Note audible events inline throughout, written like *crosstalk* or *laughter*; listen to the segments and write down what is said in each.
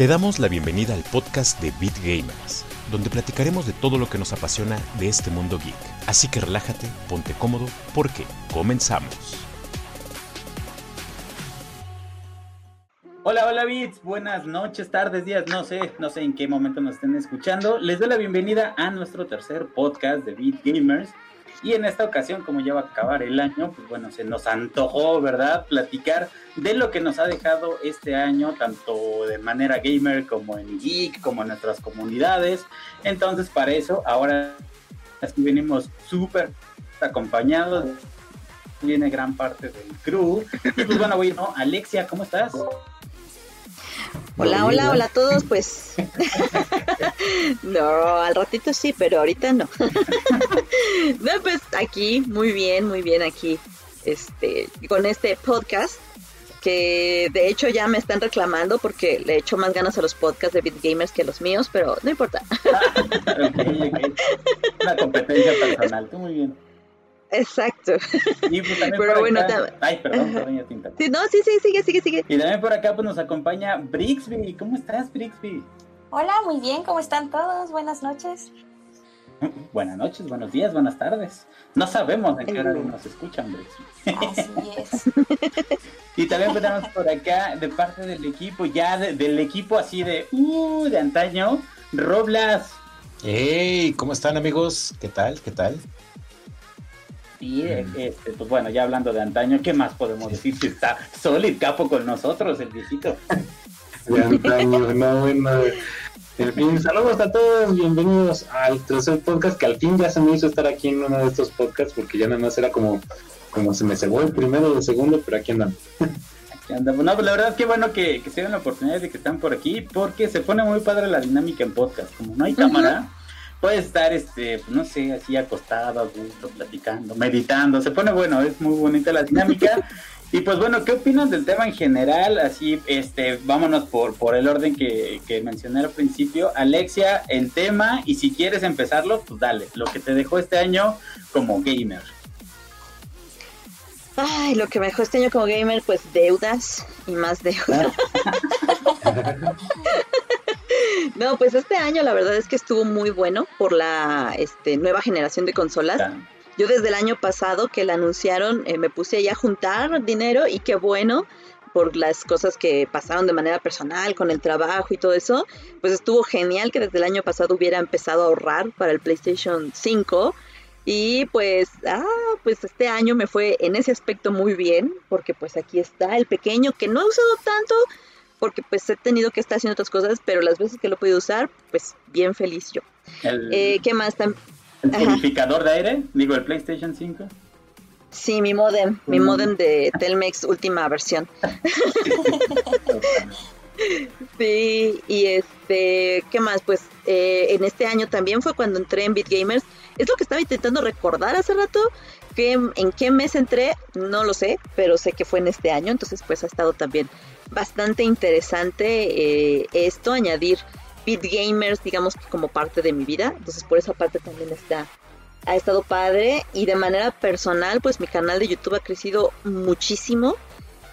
Te damos la bienvenida al podcast de Beat Gamers, donde platicaremos de todo lo que nos apasiona de este mundo geek. Así que relájate, ponte cómodo, porque comenzamos. Hola, hola Beats, buenas noches, tardes, días, no sé, no sé en qué momento nos estén escuchando. Les doy la bienvenida a nuestro tercer podcast de Beat Gamers. Y en esta ocasión, como ya va a acabar el año, pues bueno, se nos antojó, ¿verdad? Platicar de lo que nos ha dejado este año, tanto de manera gamer como en geek, como en nuestras comunidades. Entonces, para eso, ahora aquí venimos súper acompañados. Viene gran parte del crew. Y pues bueno, bueno, Alexia, ¿cómo estás? Hola, hola, hola a todos, pues. *laughs* no, al ratito sí, pero ahorita no. *laughs* no, pues aquí, muy bien, muy bien aquí, este, con este podcast que de hecho ya me están reclamando porque le echo más ganas a los podcasts de Beat Gamers que a los míos, pero no importa. *laughs* Una competencia personal, tú muy bien. Exacto. Y pues también por acá... Ay, perdón, perdón, ya tinta. Sí, no, sí, sí, sigue, sigue, sigue. Y también por acá pues nos acompaña Brixby. ¿Cómo estás, Brixby? Hola, muy bien, ¿cómo están todos? Buenas noches. *laughs* Buenas noches, buenos días, buenas tardes. No sabemos en qué hora nos escuchan, Brixby. Así es. *laughs* y también tenemos por acá, de parte del equipo, ya del equipo así de, uh, de antaño, Roblas. Hey, ¿cómo están amigos? ¿Qué tal? ¿Qué tal? Y este, pues bueno, ya hablando de antaño, ¿qué más podemos decir si está Solid Capo con nosotros, el viejito? De antaño, no, bueno. En fin, saludos a todos, bienvenidos al tercer podcast, que al fin ya se me hizo estar aquí en uno de estos podcasts, porque ya nada más era como, como se me cebó el primero o el segundo, pero aquí andamos. Aquí andamos. No, pues la verdad es que bueno que, que se den la oportunidad de que están por aquí, porque se pone muy padre la dinámica en podcast. Como no hay cámara, puedes estar, este, pues, no sé, así acostado, a gusto, platicando, meditando. Se pone bueno, es muy bonita la dinámica. *laughs* y pues bueno, ¿qué opinas del tema en general? Así, este, vámonos por, por el orden que, que mencioné al principio. Alexia, el tema, y si quieres empezarlo, pues dale, lo que te dejó este año como gamer. Ay, lo que me dejó este año como gamer, pues deudas y más deudas. *laughs* No, pues este año la verdad es que estuvo muy bueno por la este, nueva generación de consolas. Yo desde el año pasado que la anunciaron eh, me puse ya a juntar dinero y qué bueno por las cosas que pasaron de manera personal con el trabajo y todo eso, pues estuvo genial que desde el año pasado hubiera empezado a ahorrar para el PlayStation 5 y pues, ah, pues este año me fue en ese aspecto muy bien, porque pues aquí está el pequeño que no he usado tanto, porque pues he tenido que estar haciendo otras cosas, pero las veces que lo he podido usar, pues bien feliz yo. eh, ¿Qué más? ¿El purificador de aire? Digo, el PlayStation 5. Sí, mi modem, mi mm. modem de Telmex última versión. *laughs* sí, y este, ¿qué más? Pues eh, en este año también fue cuando entré en BitGamers. Es lo que estaba intentando recordar hace rato, que en qué mes entré, no lo sé, pero sé que fue en este año, entonces pues ha estado también bastante interesante eh, esto, añadir Beat Gamers, digamos como parte de mi vida. Entonces, por esa parte también está, ha estado padre. Y de manera personal, pues mi canal de YouTube ha crecido muchísimo.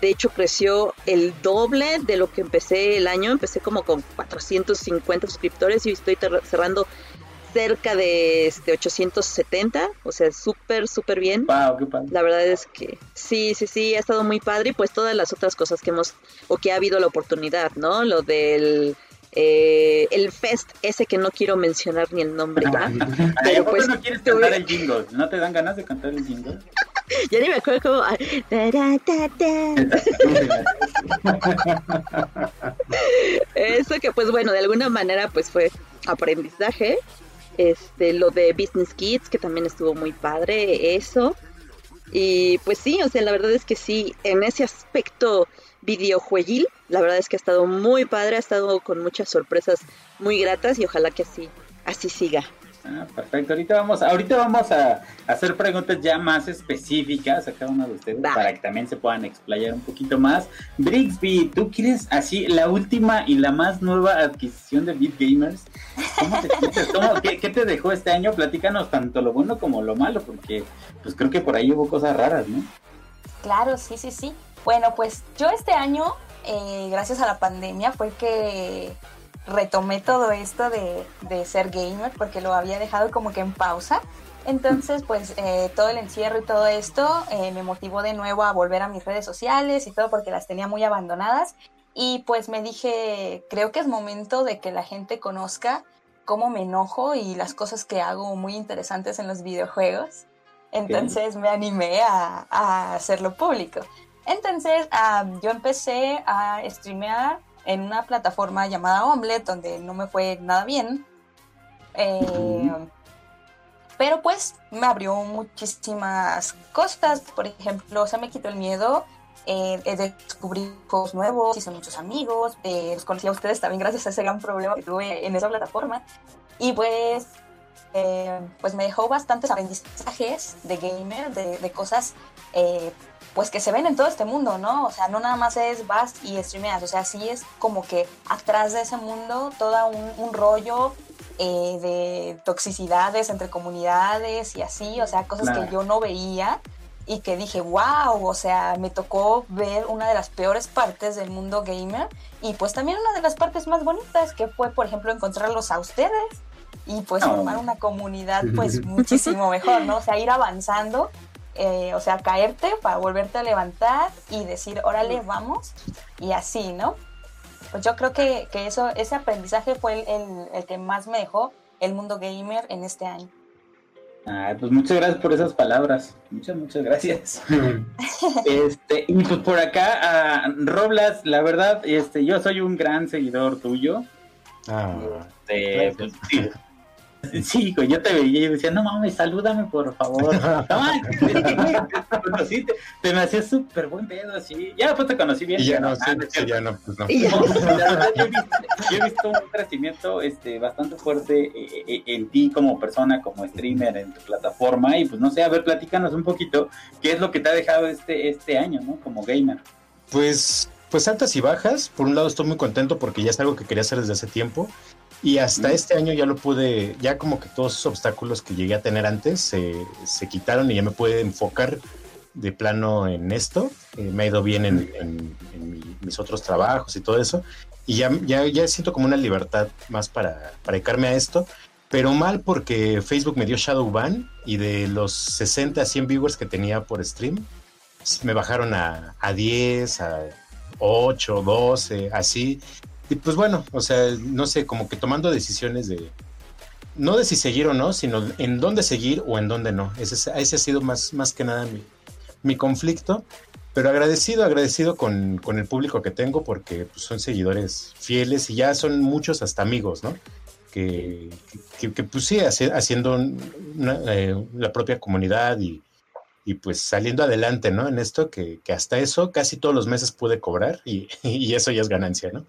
De hecho, creció el doble de lo que empecé el año. Empecé como con 450 suscriptores y estoy cerrando cerca de este 870, o sea, súper, súper bien. La verdad es que sí, sí, sí, ha estado muy padre y pues todas las otras cosas que hemos, o que ha habido la oportunidad, ¿no? Lo del... Eh, el fest ese que no quiero mencionar ni el nombre ¿ya? pero pues no quieres cantar el jingle no te dan ganas de cantar el jingle *laughs* ya ni me acuerdo cómo *laughs* eso que pues bueno de alguna manera pues fue aprendizaje este, lo de Business Kids, que también estuvo muy padre, eso. Y pues sí, o sea, la verdad es que sí, en ese aspecto videojueguil, la verdad es que ha estado muy padre, ha estado con muchas sorpresas muy gratas y ojalá que así, así siga. Ah, perfecto. Ahorita vamos, ahorita vamos a hacer preguntas ya más específicas a cada uno de ustedes para que también se puedan explayar un poquito más. Brixby, ¿tú quieres así la última y la más nueva adquisición de Beat Gamers? ¿Cómo te qué, te dejó este año? Platícanos tanto lo bueno como lo malo, porque pues creo que por ahí hubo cosas raras, ¿no? Claro, sí, sí, sí. Bueno, pues yo este año eh, gracias a la pandemia, fue que retomé todo esto de, de, ser gamer, porque lo había dejado como que en pausa. Entonces, pues eh, todo el encierro y todo esto eh, me motivó de nuevo a volver a mis redes sociales y todo porque las tenía muy abandonadas. Y pues me dije, creo que es momento de que la gente conozca cómo me enojo y las cosas que hago muy interesantes en los videojuegos. Entonces me animé a, hacerlo público. Entonces yo empecé a streamear en una plataforma llamada Omelette, donde no me fue nada bien. Eh, pero pues me abrió muchísimas cosas. Por ejemplo, se me quitó el miedo. Eh, descubrí juegos nuevos, hice muchos amigos, eh, los conocí a ustedes también gracias a ese gran problema que tuve en esa plataforma. Y pues eh, pues me dejó bastantes aprendizajes de gamer, de, cosas eh, pues que se ven en todo este mundo, ¿no? O sea, no nada más es vas y streameas, o sea, sí es como que atrás de ese mundo todo un, rollo eh, de toxicidades entre comunidades y así, o sea, cosas que yo no veía y que dije, wow, o sea, me tocó ver una de las peores partes del mundo gamer y pues también una de las partes más bonitas que fue, por ejemplo, encontrarlos a ustedes y pues formar una comunidad *laughs* pues muchísimo mejor, ¿no? O sea, ir avanzando, eh, o sea, caerte para volverte a levantar y decir, órale, vamos, y así, ¿no? Pues yo creo que, que eso, ese aprendizaje fue el, el, que más me dejó el mundo gamer en este año. Ah, pues muchas gracias por esas palabras. Muchas, muchas gracias. *laughs* este, y pues por acá, Roblas, la verdad, este, yo soy un gran seguidor tuyo. Ah, este, pues, sí, *laughs* Sí, yo te veía y decía, no mames, salúdame por favor. *laughs* No te, te, me hacías súper buen pedo así. Ya después te conocí bien. Y ya no, sí, ya no, pues no. *laughs* La verdad, yo he, visto, un crecimiento este, bastante fuerte eh, eh, en ti como persona, como streamer en tu plataforma. Y pues no sé, a ver, platícanos un poquito qué es lo que te ha dejado este, este año, ¿no? Como gamer. Pues, pues altas y bajas. Por un lado estoy muy contento porque ya es algo que quería hacer desde hace tiempo. Y hasta este año ya lo pude, ya como que todos esos obstáculos que llegué a tener antes se, se quitaron y ya me pude enfocar de plano en esto. Eh, me ha ido bien en, mis otros trabajos y todo eso. Y ya, ya, ya siento como una libertad más para, para dedicarme a esto. Pero mal porque Facebook me dio Shadow Ban y de los 60 a 100 viewers que tenía por stream, me bajaron a, a 10, a 8, 12, así. Y pues bueno, o sea, no sé, como que tomando decisiones de, no de si seguir o no, sino en dónde seguir o en dónde no. Ese, ese ha sido más, más que nada mi, mi conflicto, pero agradecido, agradecido con, con, el público que tengo porque pues, son seguidores fieles y ya son muchos hasta amigos, ¿no? Que, que, pues sí, haciendo eh, la propia comunidad y, y, pues saliendo adelante, ¿no? En esto que, que, hasta eso casi todos los meses pude cobrar y, *laughs* y eso ya es ganancia, ¿no?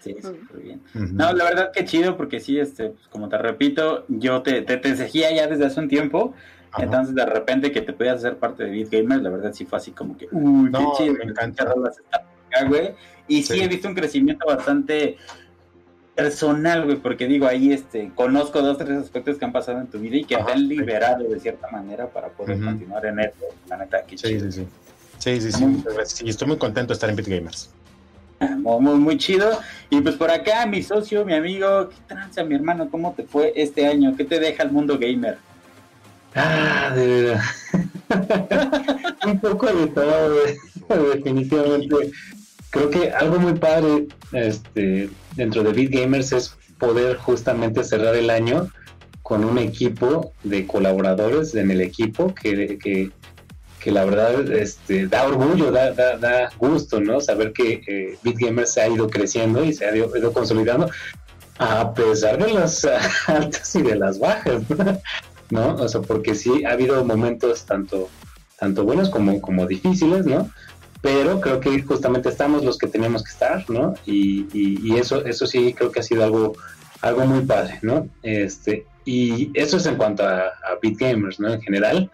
Sí, súper bien. No, la verdad que chido, porque sí, este, pues, como te repito, yo te, te, seguía ya desde hace un tiempo. Entonces, de repente que te podías hacer parte de Beat Gamer, la verdad sí fue así como que, uy, qué chido. Me encanta. güey. Y sí. he visto un crecimiento bastante personal, güey, porque digo, ahí este, conozco dos, tres aspectos que han pasado en tu vida y que te han liberado de cierta manera para poder continuar en esto. La neta, qué chido. Sí, sí, sí. Sí, sí, sí. estoy muy contento de estar en Beat Muy, muy chido. Y pues por acá, mi socio, mi amigo, ¿qué tranza, mi hermano? ¿Cómo te fue este año? ¿Qué te deja el mundo gamer? Ah, de verdad. *laughs* Un poco todo, definitivamente. Creo que algo muy padre este, dentro de Beat Gamers es poder justamente cerrar el año con un equipo de colaboradores en el equipo que que la verdad este, da orgullo, da, da, gusto, ¿no? Saber que eh, BitGamer se ha ido creciendo y se ha ido, consolidando a pesar de las *laughs* altas y de las bajas, *laughs* ¿no? O sea, porque sí ha habido momentos tanto, tanto buenos como, como difíciles, ¿no? Pero creo que justamente estamos los que teníamos que estar, ¿no? Y, y, eso, eso sí creo que ha sido algo, algo muy padre, ¿no? Este, y eso es en cuanto a, a BitGamers, ¿no? En general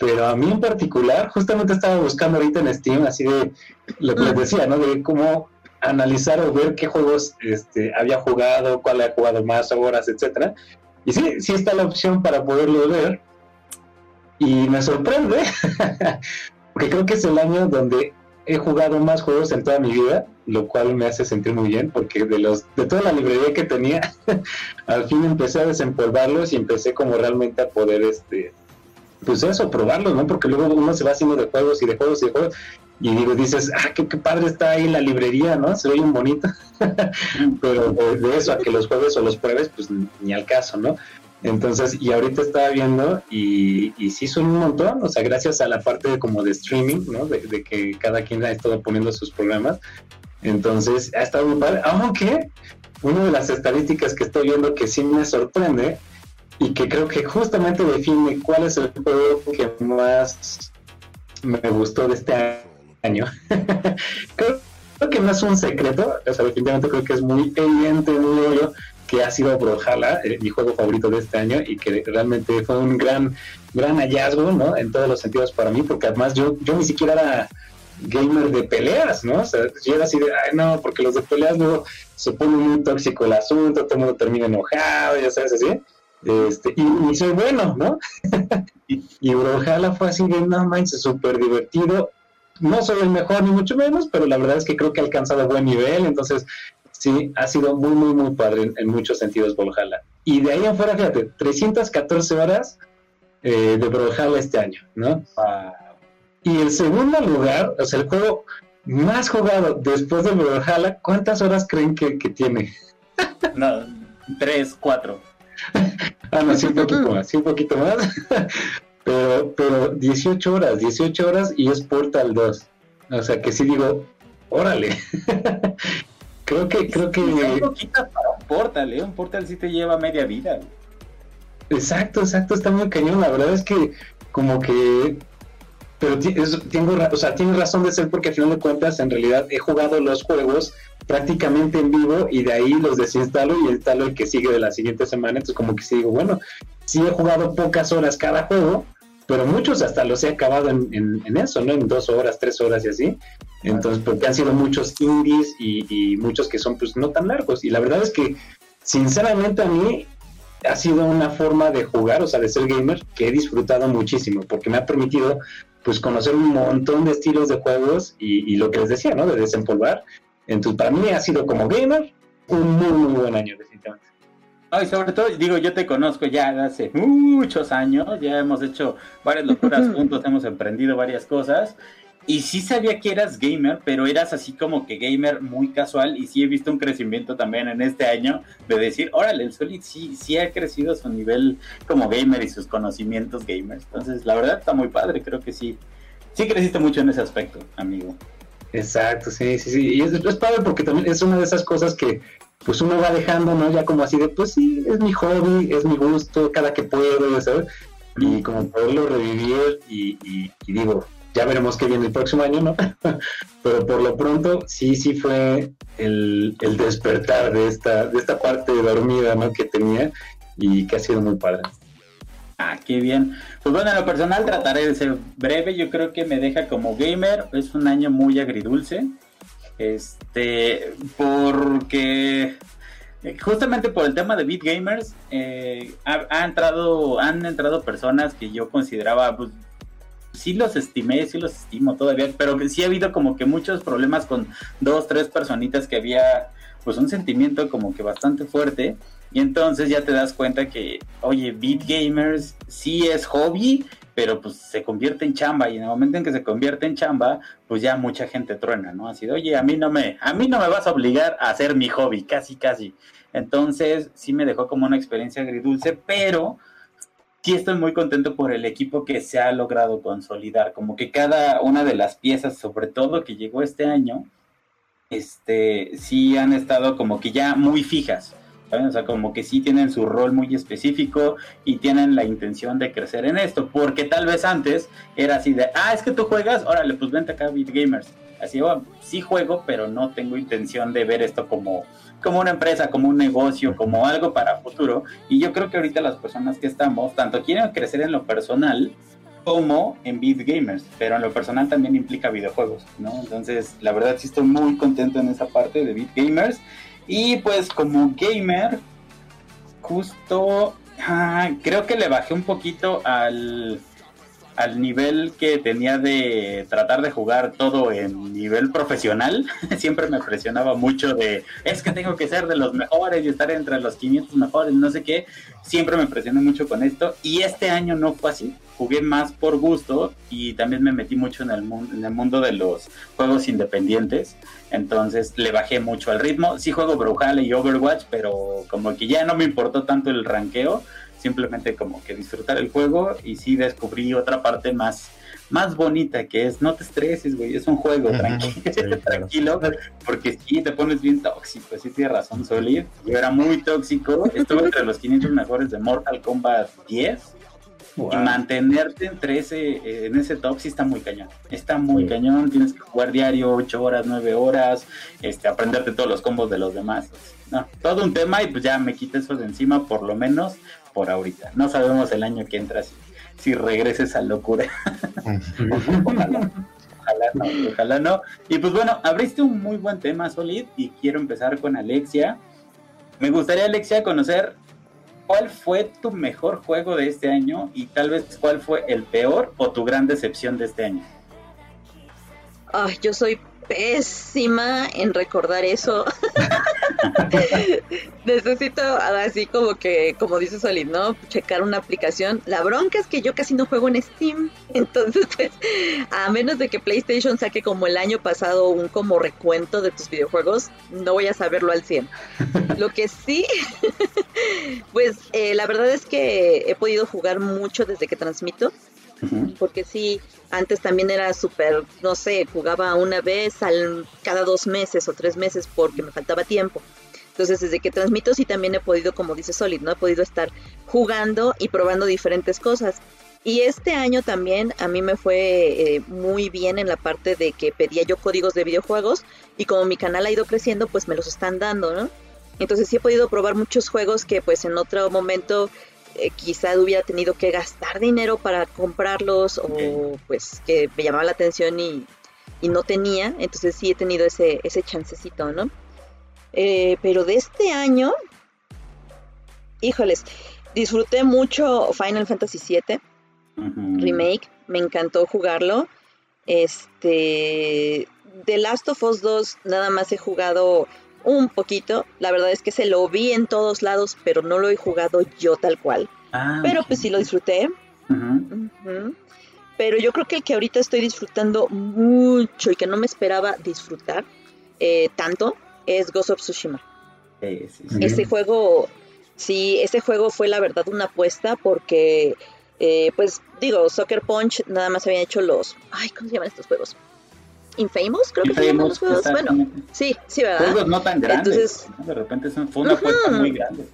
pero a mí en particular, justamente estaba buscando ahorita en Steam, así de lo que les decía, ¿no? De cómo analizar o ver qué juegos este, había jugado, cuál ha jugado más horas, etcétera. Y sí, sí está la opción para poderlo ver. Y me sorprende, *laughs* porque creo que es el año donde he jugado más juegos en toda mi vida, lo cual me hace sentir muy bien, porque de los de toda la librería que tenía, *laughs* al fin empecé a desempolvarlos y empecé como realmente a poder, este, pues eso, probarlos, ¿no? Porque luego uno se va haciendo de juegos y de juegos y de juegos, y digo, dices, ah, qué, padre está ahí la librería, ¿no? Se ve bien bonito, *laughs* pero de, eso a que los juegues o los pruebes, pues ni al caso, ¿no? Entonces, y ahorita estaba viendo y, y sí son un montón, o sea, gracias a la parte de, como de streaming, ¿no? De, que cada quien ha estado poniendo sus programas. Entonces, ha estado muy padre, aunque una de las estadísticas que estoy viendo que sí me sorprende y que creo que justamente define cuál es el juego que más me gustó de este año. *laughs* creo, que no es un secreto, o sea, definitivamente creo que es muy evidente, muy obvio, que ha sido Brawlhalla, eh, mi juego favorito de este año y que realmente fue un gran gran hallazgo, ¿no? En todos los sentidos para mí, porque además yo, yo ni siquiera era gamer de peleas, ¿no? O sea, yo era así de, ay, no, porque los de peleas luego se pone muy tóxico el asunto, todo el mundo termina enojado, ya sabes, así. Este, y, soy bueno, ¿no? *laughs* y, y Brawlhalla fue así de, no manches, súper divertido. No soy el mejor, ni mucho menos, pero la verdad es que creo que ha alcanzado buen nivel, entonces sí, ha sido muy, muy, muy padre en, muchos sentidos Brawlhalla. Y de ahí afuera, fíjate, 314 horas eh, de Brawlhalla este año, ¿no? Y el segundo lugar, o sea, el juego más jugado después de Brawlhalla, ¿cuántas horas creen que, tiene? no, tres, cuatro. *laughs* ah, no, sí, un poquito más, sí, un poquito más. *laughs* pero, pero 18 horas, 18 horas y es Portal 2. O sea, que sí digo, órale. *laughs* Creo que, creo que. un poquito para un portal, ¿eh? Un portal sí te lleva media vida. Exacto, exacto, está muy cañón. La verdad es que, como que. Pero tengo, o sea, tiene razón de ser porque al final de cuentas, en realidad he jugado los juegos prácticamente en vivo y de ahí los desinstalo y instalo el que sigue de la siguiente semana. Entonces, como que sí digo, bueno, sí he jugado pocas horas cada juego, pero muchos hasta los he acabado en, eso, ¿no? En dos horas, tres horas y así. Entonces, porque han sido muchos indies y, muchos que son pues no tan largos. Y la verdad es que, sinceramente, a mí ha sido una forma de jugar, o sea, de ser gamer, que he disfrutado muchísimo, porque me ha permitido pues conocer un montón de estilos de juegos y, y lo que les decía, ¿no? De desempolvar. Entonces, para mí ha sido como gamer un muy, muy buen año, definitivamente. Ay, sobre todo, digo, yo te conozco ya hace muchos años, ya hemos hecho varias locuras juntos, hemos emprendido varias cosas. Y sí sabía que eras gamer, pero eras así como que gamer muy casual. Y sí he visto un crecimiento también en este año de decir, órale, el Solid sí, sí ha crecido su nivel como gamer y sus conocimientos gamers. Entonces, la verdad está muy padre, creo que sí. Sí creciste mucho en ese aspecto, amigo. Exacto, sí, sí, sí. Y es, es padre porque también es una de esas cosas que pues uno va dejando, ¿no? Ya como así de, pues sí, es mi hobby, es mi gusto, cada que puedo, ¿sabes? Y como poderlo revivir y, digo, ya veremos qué viene el próximo año, ¿no? *laughs* Pero por lo pronto, sí, sí fue el, el, despertar de esta, de esta parte dormida, ¿no? Que tenía y que ha sido muy padre. Ah, qué bien. Pues bueno, en lo personal trataré de ser breve. Yo creo que me deja como gamer. Es un año muy agridulce. Este, porque eh, justamente por el tema de Beat Gamers, eh, ha, entrado, han entrado personas que yo consideraba, pues, sí los estimé, sí los estimo todavía, pero sí ha habido como que muchos problemas con dos, tres personitas que había, pues, un sentimiento como que bastante fuerte. Y entonces ya te das cuenta que, oye, Beat Gamers sí es hobby, pero pues se convierte en chamba y en el momento en que se convierte en chamba, pues ya mucha gente truena, ¿no? Así de, oye, a mí no me, a mí no me vas a obligar a hacer mi hobby, casi, casi. Entonces sí me dejó como una experiencia agridulce, pero sí estoy muy contento por el equipo que se ha logrado consolidar, como que cada una de las piezas, sobre todo que llegó este año, este, sí han estado como que ya muy fijas. O sea, como que sí tienen su rol muy específico y tienen la intención de crecer en esto, porque tal vez antes era así de, ah, es que tú juegas, órale, pues vente acá Beat Gamers. Así, oh, sí juego, pero no tengo intención de ver esto como, como una empresa, como un negocio, como algo para futuro. Y yo creo que ahorita las personas que estamos, tanto quieren crecer en lo personal, como en Beat Gamers, pero en lo personal también implica videojuegos, ¿no? Entonces, la verdad sí estoy muy contento en esa parte de Beat Gamers. Y pues como gamer, justo ah, creo que le bajé un poquito al, al nivel que tenía de tratar de jugar todo en nivel profesional, *laughs* siempre me presionaba mucho de, es que tengo que ser de los mejores y estar entre los 500 mejores, no sé qué, siempre me presioné mucho con esto. Y este año no fue así, jugué más por gusto y también me metí mucho en el, mundo, en el mundo de los juegos independientes, entonces le bajé mucho al ritmo, sí juego Brujale y Overwatch, pero como que ya no me importó tanto el ranqueo, simplemente como que disfrutar el juego y sí descubrí otra parte más más bonita que es no te estreses, güey, es un juego, tranquilo, *laughs* tranquilo, porque sí te pones bien tóxico, sí tienes razón, Solid. Yo era muy tóxico, estuve entre los 500 mejores de Mortal Kombat 10 y mantenerte entre ese, en ese top sí está muy cañón. Está muy cañón, tienes que jugar diario 8 horas, 9 horas, este, aprenderte todos los combos de los demás. No, todo un tema y pues ya me quité eso de encima por lo menos por ahorita. No sabemos el año que entra si, si regreses a locura. *laughs* ojalá, no, ojalá no. Y pues bueno, abriste un muy buen tema, Solid, y quiero empezar con Alexia. Me gustaría, Alexia, conocer cuál fue tu mejor juego de este año y tal vez cuál fue el peor o tu gran decepción de este año. Ay, yo soy pésima en recordar eso. *laughs* *laughs* Necesito así como que, como dice Solid, ¿no? Checar una aplicación. La bronca es que yo casi no juego en Steam. *laughs* Entonces, pues, a menos de que PlayStation saque como el año pasado un como recuento de tus videojuegos, no voy a saberlo al 100. Lo que sí, *laughs* pues eh, la verdad es que he podido jugar mucho desde que transmito porque sí, antes también era súper, no sé, jugaba una vez al, cada dos meses o tres meses porque me faltaba tiempo. Entonces, desde que transmito, sí también he podido, como dice Solid, ¿no? He podido estar jugando y probando diferentes cosas. Y este año también a mí me fue eh, muy bien en la parte de que pedía yo códigos de videojuegos y como mi canal ha ido creciendo, pues me los están dando, ¿no? Entonces sí he podido probar muchos juegos que pues en otro momento eh, quizá hubiera tenido que gastar dinero para comprarlos o pues que me llamaba la atención y, no tenía, entonces sí he tenido ese, ese chancecito, ¿no? Eh, pero de este año, híjoles, disfruté mucho Final Fantasy VII Remake, me encantó jugarlo. Este, The Last of Us 2 nada más he jugado un poquito. La verdad es que se lo vi en todos lados, pero no lo he jugado yo tal cual. Ah, pero pues sí lo disfruté. Pero yo creo que el que ahorita estoy disfrutando mucho y que no me esperaba disfrutar eh, tanto es Ghost of Tsushima. Ese juego, sí, ese juego fue la verdad una apuesta porque, eh, pues digo, Soccer Punch nada más había hecho los, ay, ¿cómo se llaman estos juegos? Infamous, creo que se llaman los juegos. Bueno, sí, sí, ¿verdad? Juegos no tan grandes. Entonces, de repente fue una apuesta muy grande.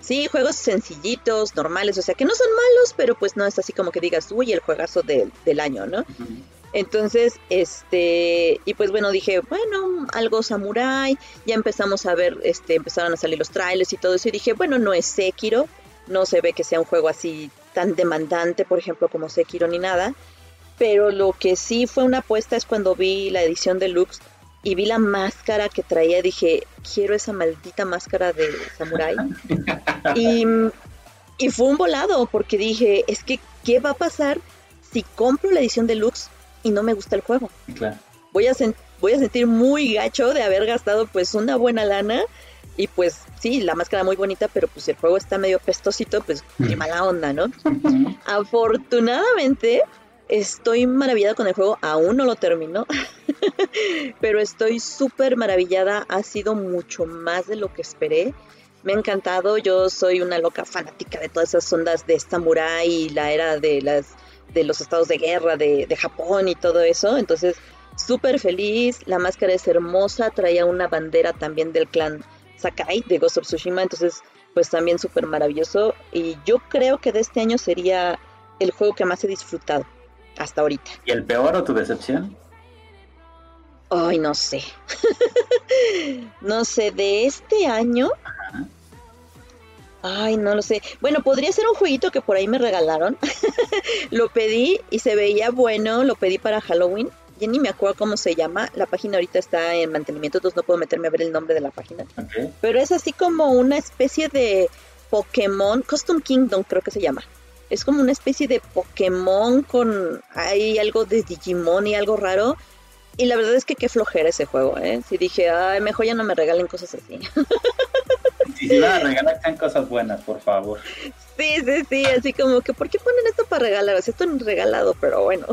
Sí, juegos sencillitos, normales, o sea, que no son malos, pero pues no es así como que digas, uy, el juegazo del año, ¿no? Entonces, este, y pues bueno, dije, bueno, algo samurai, ya empezamos a ver, este, empezaron a salir los trailers y todo eso, y dije, bueno, no es Sekiro, no se ve que sea un juego así tan demandante, por ejemplo, como Sekiro ni nada, pero lo que sí fue una apuesta es cuando vi la edición deluxe y vi la máscara que traía, dije, quiero esa maldita máscara de samurai. *laughs* y, y fue un volado, porque dije, es que, ¿qué va a pasar si compro la edición deluxe y no me gusta el juego? Voy a, voy a sentir muy gacho de haber gastado pues una buena lana y pues sí, la máscara muy bonita, pero pues el juego está medio pestosito, pues qué *laughs* mala onda, ¿no? Afortunadamente, estoy maravillada con el juego, aún no lo termino, *laughs* pero estoy súper maravillada, ha sido mucho más de lo que esperé. Me ha encantado, yo soy una loca fanática de todas esas ondas de samurai y la era de las de los estados de guerra de, de Japón y todo eso, entonces súper feliz, la máscara es hermosa, traía una bandera también del clan Sakai de Ghost of Tsushima, entonces pues también súper maravilloso. Y yo creo que de este año sería el juego que más he disfrutado hasta ahorita. ¿Y el peor o tu decepción? Ay, no sé. *laughs* no sé, de este año. Ay, no lo sé. Bueno, podría ser un jueguito que por ahí me regalaron. *laughs* lo pedí y se veía bueno. Lo pedí para Halloween. Ya ni me acuerdo cómo se llama. La página ahorita está en mantenimiento, entonces no puedo meterme a ver el nombre de la página. Pero es así como una especie de Pokémon, Custom Kingdom creo que se llama. Es como una especie de Pokémon con hay algo de Digimon y algo raro. Y la verdad es que qué flojera ese juego, ¿eh? Si dije, ay, mejor ya no me regalen cosas así. *laughs* Si van a regalar, sean cosas buenas, por favor. Sí, sí, sí, así como que, ¿por qué ponen esto para regalar? O sea, esto no es regalado, pero bueno.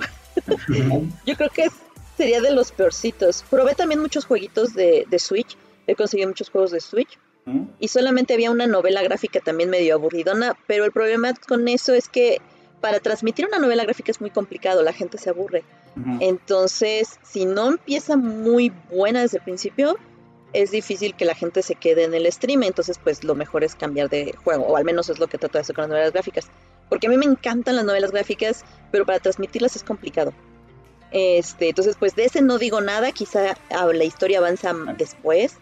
*laughs* Yo creo que sería de los peorcitos. Probé también muchos jueguitos de, de Switch. He conseguido muchos juegos de Switch. ¿Mm? y solamente había una novela gráfica también medio aburridona, pero el problema con eso es que para transmitir una novela gráfica es muy complicado, la gente se aburre. Entonces, si no empieza muy buena desde el principio, es difícil que la gente se quede en el stream, entonces pues lo mejor es cambiar de juego, o al menos es lo que trato de hacer con las novelas gráficas. Porque a mí me encantan las novelas gráficas, pero para transmitirlas es complicado. Este, entonces pues de ese no digo nada, quizá ah, la historia avanza después,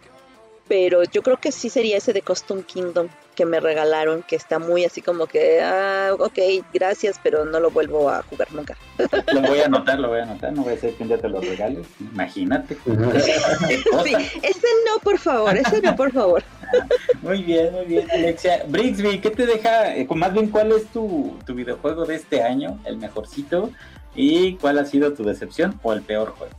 pero yo creo que sí sería ese de Custom Kingdom que me regalaron, que está muy así como que, ah, ok, gracias, pero no lo vuelvo a jugar nunca. Lo voy a anotar, lo voy a anotar. No voy a ser que un día te lo regales. Imagínate. *laughs* Sí, ese no, por favor, ese no, por favor. *laughs* Muy bien, muy bien, Alexia. Brixby, ¿qué te deja? eh, más bien, ¿cuál es tu, tu videojuego de este año? El mejorcito. ¿Y cuál ha sido tu decepción o el peor juego?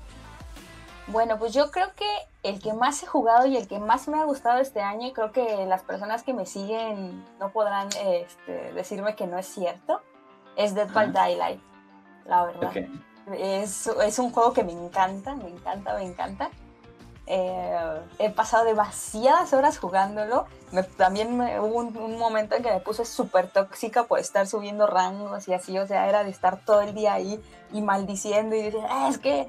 Bueno, pues yo creo que el que más he jugado y el que más me ha gustado este año, y creo que las personas que me siguen no podrán este, decirme que no es cierto, es Dead by. Daylight, la verdad. Es un juego que me encanta, me encanta, me encanta. Eh, he pasado demasiadas horas jugándolo. Me- también me- hubo un, un momento en que me puse súper tóxica por estar subiendo rangos y así, o sea, era de estar todo el día ahí y maldiciendo y diciendo, "Ah, es que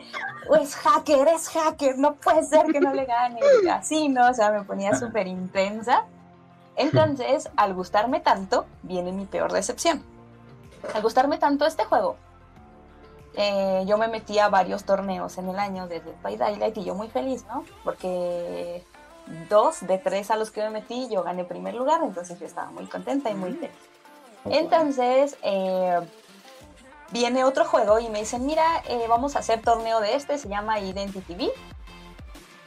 es hacker, es hacker, no puede ser que no le gane. Y así, ¿no? O sea, me ponía súper intensa. Entonces, al gustarme tanto, viene mi peor decepción. Al gustarme tanto este juego, eh, yo me metí a varios torneos en el año de Dead by Daylight y yo muy feliz, ¿no? Porque dos de tres a los que me metí yo gané primer lugar, entonces yo estaba muy contenta y muy feliz. Entonces, eh, viene otro juego y me dicen, mira, eh, vamos a hacer torneo de este, se llama Identity V.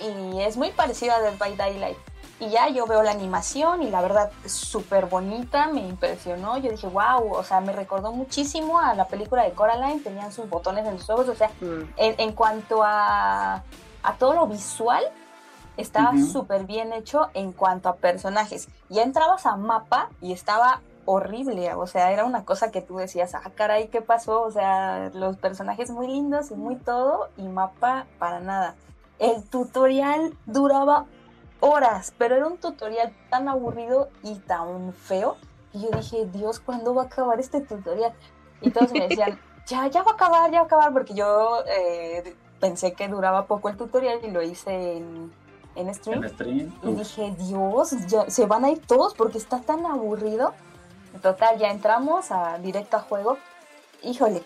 Y es muy parecido a Dead by Daylight. Y ya yo veo la animación y la verdad súper bonita, me impresionó. Yo dije, wow, o sea, me recordó muchísimo a la película de Coraline, tenían sus botones en los ojos, o sea, Mm. en, en cuanto a, a todo lo visual, estaba Ujú. súper bien hecho en cuanto a personajes. Ya entrabas a mapa y estaba horrible, o sea, era una cosa que tú decías, ah, caray, ¿qué pasó? O sea, los personajes muy lindos y muy todo, y mapa para nada. El tutorial duraba horas, pero era un tutorial tan aburrido y tan feo, que yo dije, Dios, ¿cuándo va a acabar este tutorial? Y todos me decían, *laughs* ya, ya va a acabar, ya va a acabar, porque yo eh, pensé que duraba poco el tutorial y lo hice en, en stream. En stream. Y dije, Dios, ya, se van a ir todos porque está tan aburrido. Total, ya entramos a directo a juego. Híjole,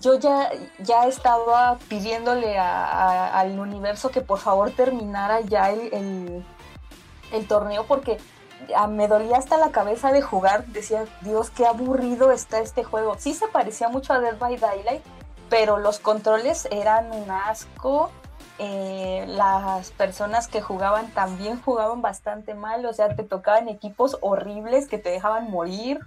yo ya, ya estaba pidiéndole a- al universo que por favor terminara ya el, el- torneo porque me dolía hasta la cabeza de jugar. Decía, Dios, qué aburrido está este juego. Sí se parecía mucho a Dead by Daylight, pero los controles eran un asco. Eh, las personas que jugaban también jugaban bastante mal, o sea, te tocaban equipos horribles que te dejaban morir,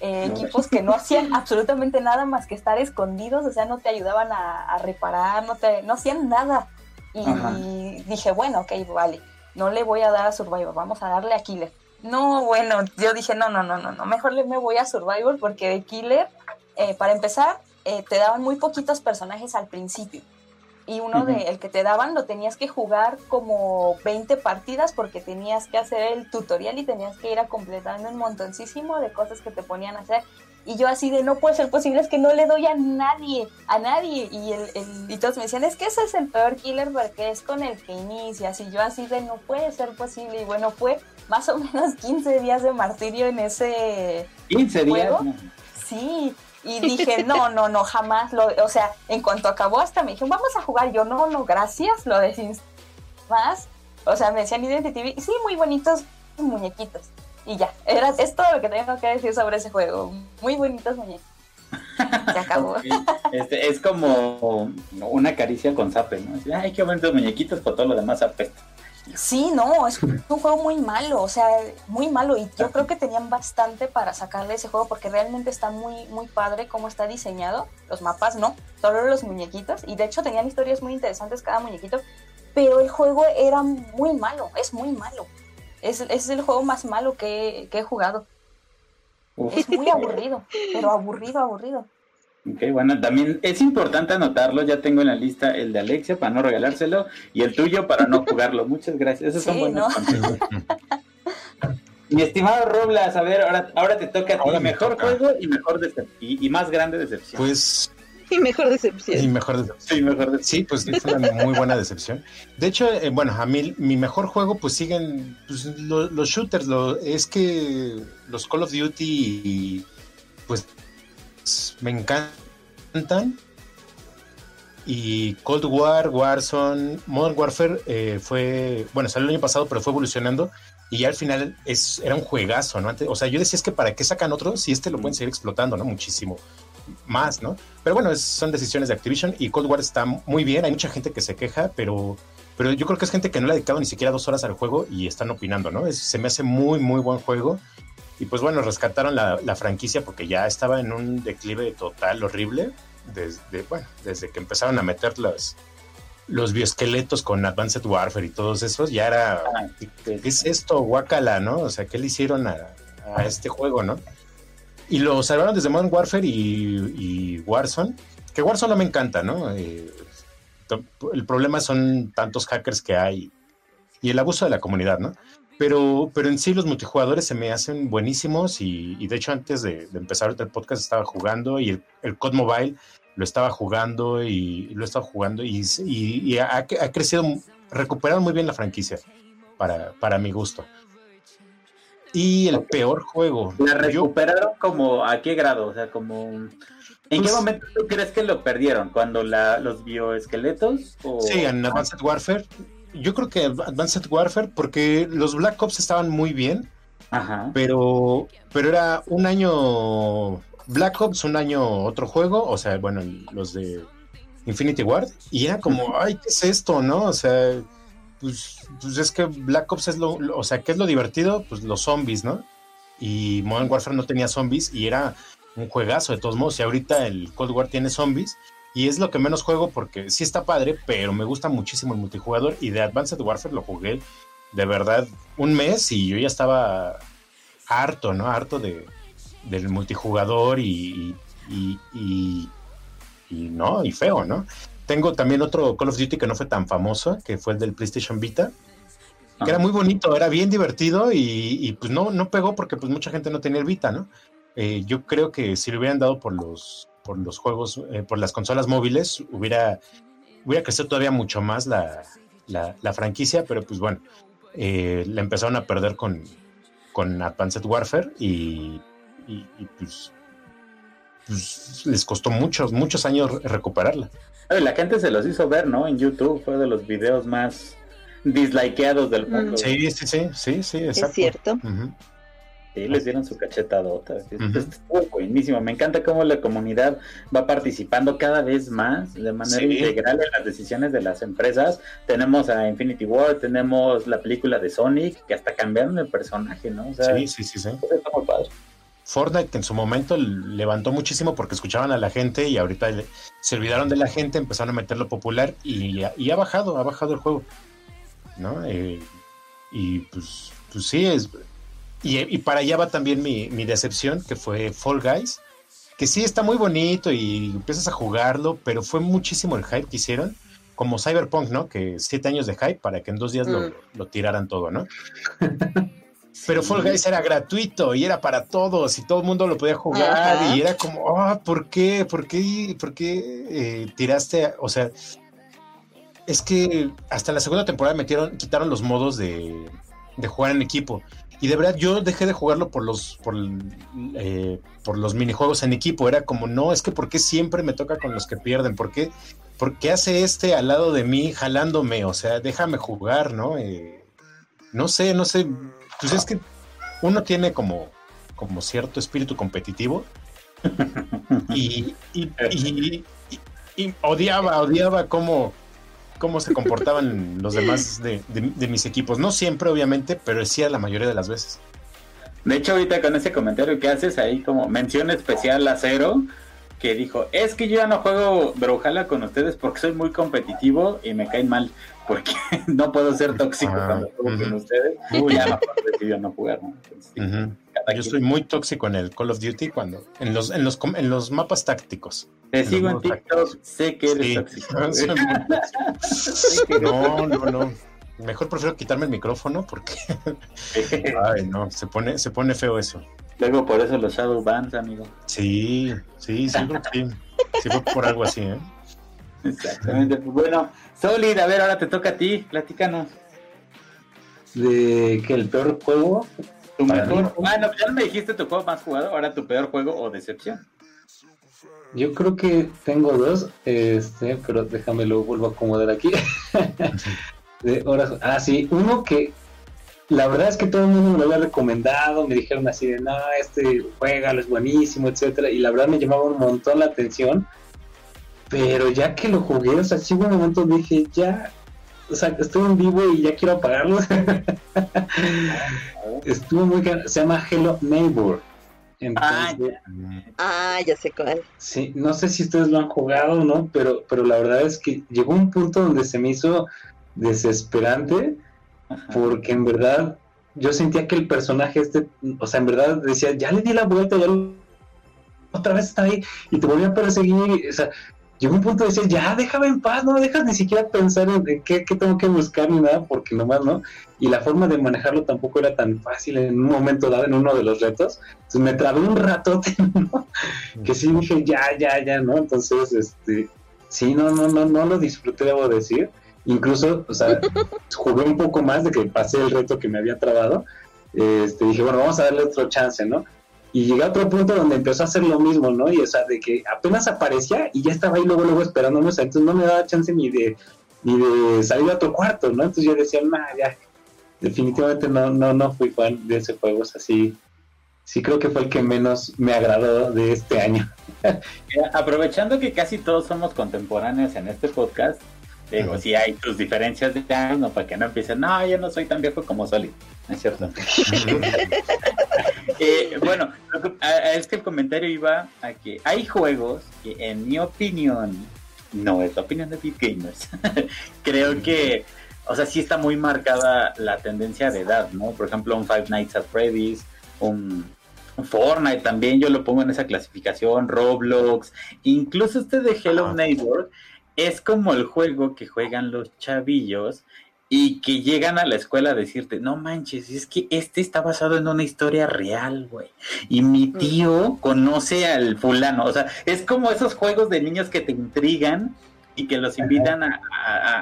eh, equipos que no hacían absolutamente nada más que estar escondidos, o sea, no te ayudaban a, a reparar, no, te, no hacían nada. Y dije, bueno, ok, vale, no le voy a dar a Survivor, vamos a darle a Killer. No, bueno, yo dije, no, no, no, no, no, mejor le me voy a Survivor porque de Killer, eh, para empezar, eh, te daban muy poquitos personajes al principio. Y uno Ujú. de el que te daban lo tenías que jugar como 20 partidas porque tenías que hacer el tutorial y tenías que ir a completando un montoncísimo de cosas que te ponían a hacer. Y yo así de no puede ser posible, es que no le doy a nadie, a nadie. Y, el, el- y todos me decían, es que ese es el peor killer porque es con el que inicias. Y yo así de no puede ser posible. Y bueno, fue más o menos 15 días de martirio en ese 15 días. ¿Juego? no. Sí, y dije, no, no, no, jamás. Lo, o sea, en cuanto acabó, hasta me dijeron, vamos a jugar. Yo, no, no, gracias, lo desinst más. O sea, me decían Identity TV, sí, muy bonitos muñequitos. Y ya, era, es todo lo que tengo que decir sobre ese juego. Muy bonitos muñecos. Se acabó. *laughs* Este, es como una caricia con zape, ¿no? Ay, qué bonitos muñequitos, por todo lo demás apesta. Sí, no, es un juego muy malo, o sea, muy malo. Y yo creo que tenían bastante para sacarle ese juego porque realmente está muy, muy padre cómo está diseñado. Los mapas no, solo los muñequitos. Y de hecho tenían historias muy interesantes cada muñequito. Pero el juego era muy malo, es muy malo. Es, es el juego más malo que, que he jugado. Es muy aburrido, pero aburrido, aburrido. Ok, bueno, también es importante anotarlo, ya tengo en la lista el de Alexia para no regalárselo y el tuyo para no jugarlo. Muchas gracias, esos son buenos *laughs* Mi estimado Roblas, a ver, ahora, ahora te toca a ti, mejor juego y mejor y, y, más grande decepción. Pues... *laughs* Y mejor decepción. Y mejor decepción. Sí, mejor decepción. sí pues fue una muy buena decepción. De hecho, eh, bueno, a mí mi mejor juego pues siguen pues, los shooters, lo, es que los Call of Duty pues me encantan. Y Cold War, Warzone, Modern Warfare eh, fue, bueno, salió el año pasado, pero fue evolucionando. Y ya al final es, era un juegazo, ¿no? o sea, yo decía es que para qué sacan otro si este lo pueden seguir explotando, ¿no? Muchísimo más, ¿no? Pero bueno, son decisiones de Activision y Cold War está muy bien. Hay mucha gente que se queja, pero, pero yo creo que es gente que no le ha dedicado ni siquiera dos horas al juego y están opinando, ¿no? se me hace muy, muy buen juego. Y pues bueno, rescataron la, franquicia porque ya estaba en un declive total horrible. Desde, bueno, desde que empezaron a meter los, los bioesqueletos con Advanced Warfare y todos esos, ya era. Ah, ¿Qué es esto? Guacala, ¿no? O sea, ¿qué le hicieron a, este juego, no? Y lo salvaron desde Modern Warfare y, Warzone. Que Warzone no me encanta, ¿no? Eh, el problema son tantos hackers que hay y el abuso de la comunidad, ¿no? Pero, pero en sí los multijugadores se me hacen buenísimos y, de hecho antes de, empezar el podcast estaba jugando y el, el COD Mobile lo estaba jugando y lo estaba jugando y, ha, crecido, recuperaron muy bien la franquicia para, para mi gusto. Y el peor juego. ¿La recuperaron como a qué grado? O sea, como... ¿En qué pues momento tú crees que lo perdieron? ¿Cuando la, los bioesqueletos? O... Sí, en Advanced Warfare yo creo que Advanced Warfare, porque los Black Ops estaban muy bien, pero pero era un año Black Ops, un año otro juego, o sea, bueno, los de Infinity Ward, y era como, ay, ¿qué es esto, no? O sea, pues, pues es que Black Ops es lo, o sea, ¿qué es lo divertido? Pues los zombies, ¿no? Y Modern Warfare no tenía zombies y era un juegazo de todos modos, y ahorita el Cold War tiene zombies, y es lo que menos juego porque sí está padre, pero me gusta muchísimo el multijugador. Y de Advanced Warfare lo jugué de verdad un mes y yo ya estaba harto, ¿no? Harto de, del multijugador y, y, no, y feo, ¿no? Tengo también otro Call of Duty que no fue tan famoso, que fue el del PlayStation Vita, que era muy bonito, era bien divertido y, pues no, no pegó porque pues mucha gente no tenía el Vita, ¿no? Eh, yo creo que si le hubieran dado por los por los juegos, eh, por las consolas móviles, hubiera, hubiera crecido todavía mucho más la, la, franquicia, pero pues bueno, eh, la empezaron a perder con, con Advanced Warfare y, pues, pues, les costó muchos, muchos años recuperarla. La gente se los hizo ver, ¿no? En YouTube fue de los videos más dislikeados del mundo. Sí, sí, sí, sí, sí, exacto. Es cierto. Sí, les dieron su cachetadota. Estuvo buenísimo. Me encanta cómo la comunidad va participando cada vez más de manera integral en las decisiones de las empresas. Tenemos a Infinity War, tenemos la película de Sonic, que hasta cambiaron el personaje, ¿no? sí, sí, sí, sí. Está muy padre. Fortnite en su momento levantó muchísimo porque escuchaban a la gente y ahorita se olvidaron de la gente, empezaron a meterlo popular y, ha bajado, ha bajado el juego. ¿No? Eh, y pues, pues sí, es, y, para allá va también mi, decepción, que fue Fall Guys, que sí está muy bonito y empiezas a jugarlo, pero fue muchísimo el hype que hicieron, como Cyberpunk, ¿no? Que siete años de hype para que en dos días lo, mm. tiraran todo, ¿no? *laughs* Pero Fall Guys era gratuito y era para todos y todo el mundo lo podía jugar y era como, ah, ¿por qué? ¿Por qué? ¿Por qué eh, tiraste? O sea, es que hasta la segunda temporada metieron, quitaron los modos de, de jugar en equipo. Y de verdad yo dejé de jugarlo por los, por, eh, por los minijuegos en equipo. Era como, no, es que ¿por qué siempre me toca con los que pierden? ¿Por qué, hace este al lado de mí jalándome? O sea, déjame jugar, ¿no? Eh, no sé, no sé. Pues es que uno tiene como, como cierto espíritu competitivo. *laughs* y, y, y, odiaba, odiaba cómo cómo se comportaban *laughs* los demás de, de, mis equipos. No siempre, obviamente, pero sí a la mayoría de las veces. De hecho, ahorita con ese comentario que haces ahí como mención especial a cero, que dijo, es que yo ya no juego Brawlhalla con ustedes porque soy muy competitivo y me caen mal, porque *laughs* no puedo ser tóxico ah, cuando juego con ustedes. Uy, ya mejor decidió no jugar, Yo soy muy tóxico en el Call of Duty cuando en los en los en los mapas tácticos. Te sigo en TikTok, sé que eres *laughs* tóxico. no, no, no. Mejor prefiero quitarme el micrófono porque *laughs* ay no, se pone se pone feo eso. Luego por eso los Shadow Bands, amigo. Sí, sí, sí, sí. Sí fue por algo así, ¿eh? Exactamente. Bueno, Solid, a ver, ahora te toca a ti, platícanos. De que el peor juego. Tu mejor. Ah, no, ya me dijiste tu juego más jugado, ahora tu peor juego o decepción. Yo creo que tengo dos, este, pero déjame lo vuelvo a acomodar aquí. *laughs* de horas. Ah, sí, uno que la verdad es que todo el mundo me lo había recomendado, me dijeron así de, no, este juega, es buenísimo, etcétera, y la verdad me llamaba un montón la atención, pero ya que lo jugué, o sea, sí hubo un momento dije, ya, o sea, estoy en vivo y ya quiero apagarlo. *laughs* Estuvo muy se llama Hello Neighbor. ah, ya. ah, ya sé cuál. Sí, no sé si ustedes lo han jugado o no, pero, pero la verdad es que llegó un punto donde se me hizo desesperante porque en verdad yo sentía que el personaje este, o sea, en verdad decía, ya le di la vuelta, ya otra vez está ahí y te volvió a perseguir, o sea, llegó un punto de decir, ya déjame en paz, no dejas ni siquiera pensar en, qué, tengo que buscar ni nada, porque nomás, ¿no? Y la forma de manejarlo tampoco era tan fácil en un momento dado, en uno de los retos. Entonces me trabé un ratote, *laughs* ¿no? Que sí dije, ya, ya, ya, ¿no? Entonces, este, sí, no, no, no, no lo disfruté, debo decir. Incluso, o sea, *laughs* jugué un poco más de que pasé el reto que me había trabado. Este, dije, bueno, vamos a darle otro chance, ¿no? Y llegué a otro punto donde empezó a hacer lo mismo, ¿no? Y o sea, de que apenas aparecía y ya estaba ahí luego, luego esperándome, o sea, entonces no me daba chance ni de, ni de salir a otro cuarto, ¿no? Entonces yo decía, no, ya, definitivamente no, no, no fui fan de ese juego, o sea, sí, sí creo que fue el que menos me agradó de este año. *laughs* Aprovechando que casi todos somos contemporáneos en este podcast, Digo, si hay tus diferencias de años, no, para que no empiecen, no, yo no soy tan viejo como Soli, es cierto? *laughs* eh, bueno, es que el comentario iba a que hay juegos que, en mi opinión, no es la opinión de Beat Gamers, *laughs* creo que, o sea, sí está muy marcada la tendencia de edad, ¿no? Por ejemplo, un Five Nights at Freddy's, un, Fortnite también, yo lo pongo en esa clasificación, Roblox, incluso este de Hello Neighbor es como el juego que juegan los chavillos y que llegan a la escuela a decirte, no manches, es que este está basado en una historia real, güey. Y mi tío conoce al fulano. O sea, es como esos juegos de niños que te intrigan y que los invitan a,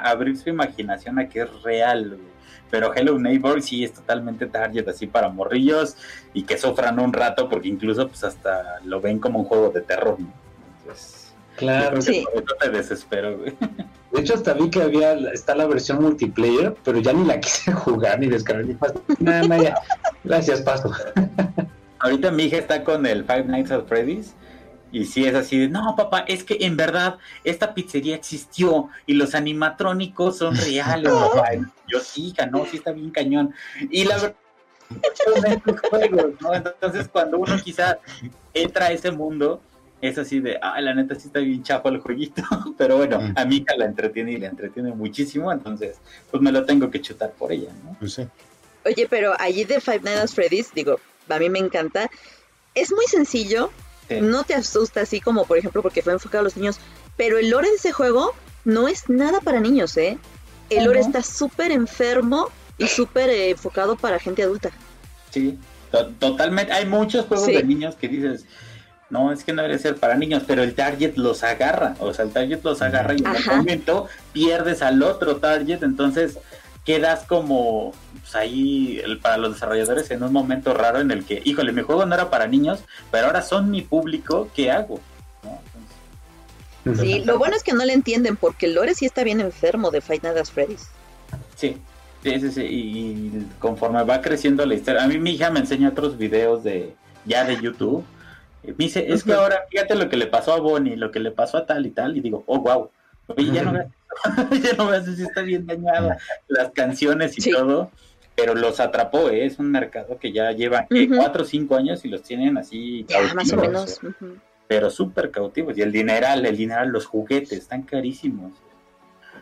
abrir su imaginación a que es real, güey. Pero Hello Neighbor sí es totalmente target así para morrillos y que sufran un rato porque incluso pues hasta lo ven como un juego de terror, ¿no? Claro. Sí. te desespero, güey. *laughs* De hecho, hasta vi que había, está la versión multiplayer, pero ya ni la *laughs* quise jugar ni descargar ni Nada, nada, ya. Gracias, paso. *laughs* Ahorita mi hija está con el Five Nights at Freddy's. Y si es así de, no, papá, es que en verdad esta pizzería existió y los animatrónicos son reales, *laughs* Yo sí, hija, no, sí está bien cañón. Y la verdad, juegos, ¿no? Entonces, cuando uno quizá entra a ese mundo, es así de, ah, la neta sí está bien chapo el jueguito, *laughs* pero bueno, mm. a mí la entretiene y la entretiene muchísimo, entonces pues me lo tengo que chutar por ella, ¿no? Pues sí. Oye, pero allí de Five Nights at Freddy's, digo, a mí me encanta, es muy sencillo, no te asusta así como por ejemplo porque fue enfocado a los niños, pero el lore de ese juego no es nada para niños, ¿eh? El lore está súper enfermo y súper eh, enfocado para gente adulta. Sí, totalmente. Hay muchos juegos de niños que dices, no, es que no debe ser para niños, pero el target los agarra, o sea, el target los agarra y en un momento pierdes al otro target, entonces quedas como pues, ahí para los desarrolladores en un momento raro en el que, híjole, mi juego no era para niños, pero ahora son mi público, ¿qué hago? sí, lo bueno es que no le entienden porque el lore sí está bien enfermo de Fight Night at Freddy's. Sí, sí, sí, sí, y conforme va creciendo la historia, a mí mi hija me enseña otros videos de ya de YouTube me dice, es que ahora *laughs* fíjate lo que le pasó a Bonnie, lo que le pasó a tal y tal, y digo, oh, wow. Oye, ya no *laughs* ya no me sé si está bien dañado las canciones y Sí. todo, pero los atrapó, ¿eh? es un mercado que ya lleva. Ujú. cuatro o cinco años y los tienen así Ya, más o menos. pero súper cautivos. Y el dineral, el dineral, los juguetes, están carísimos.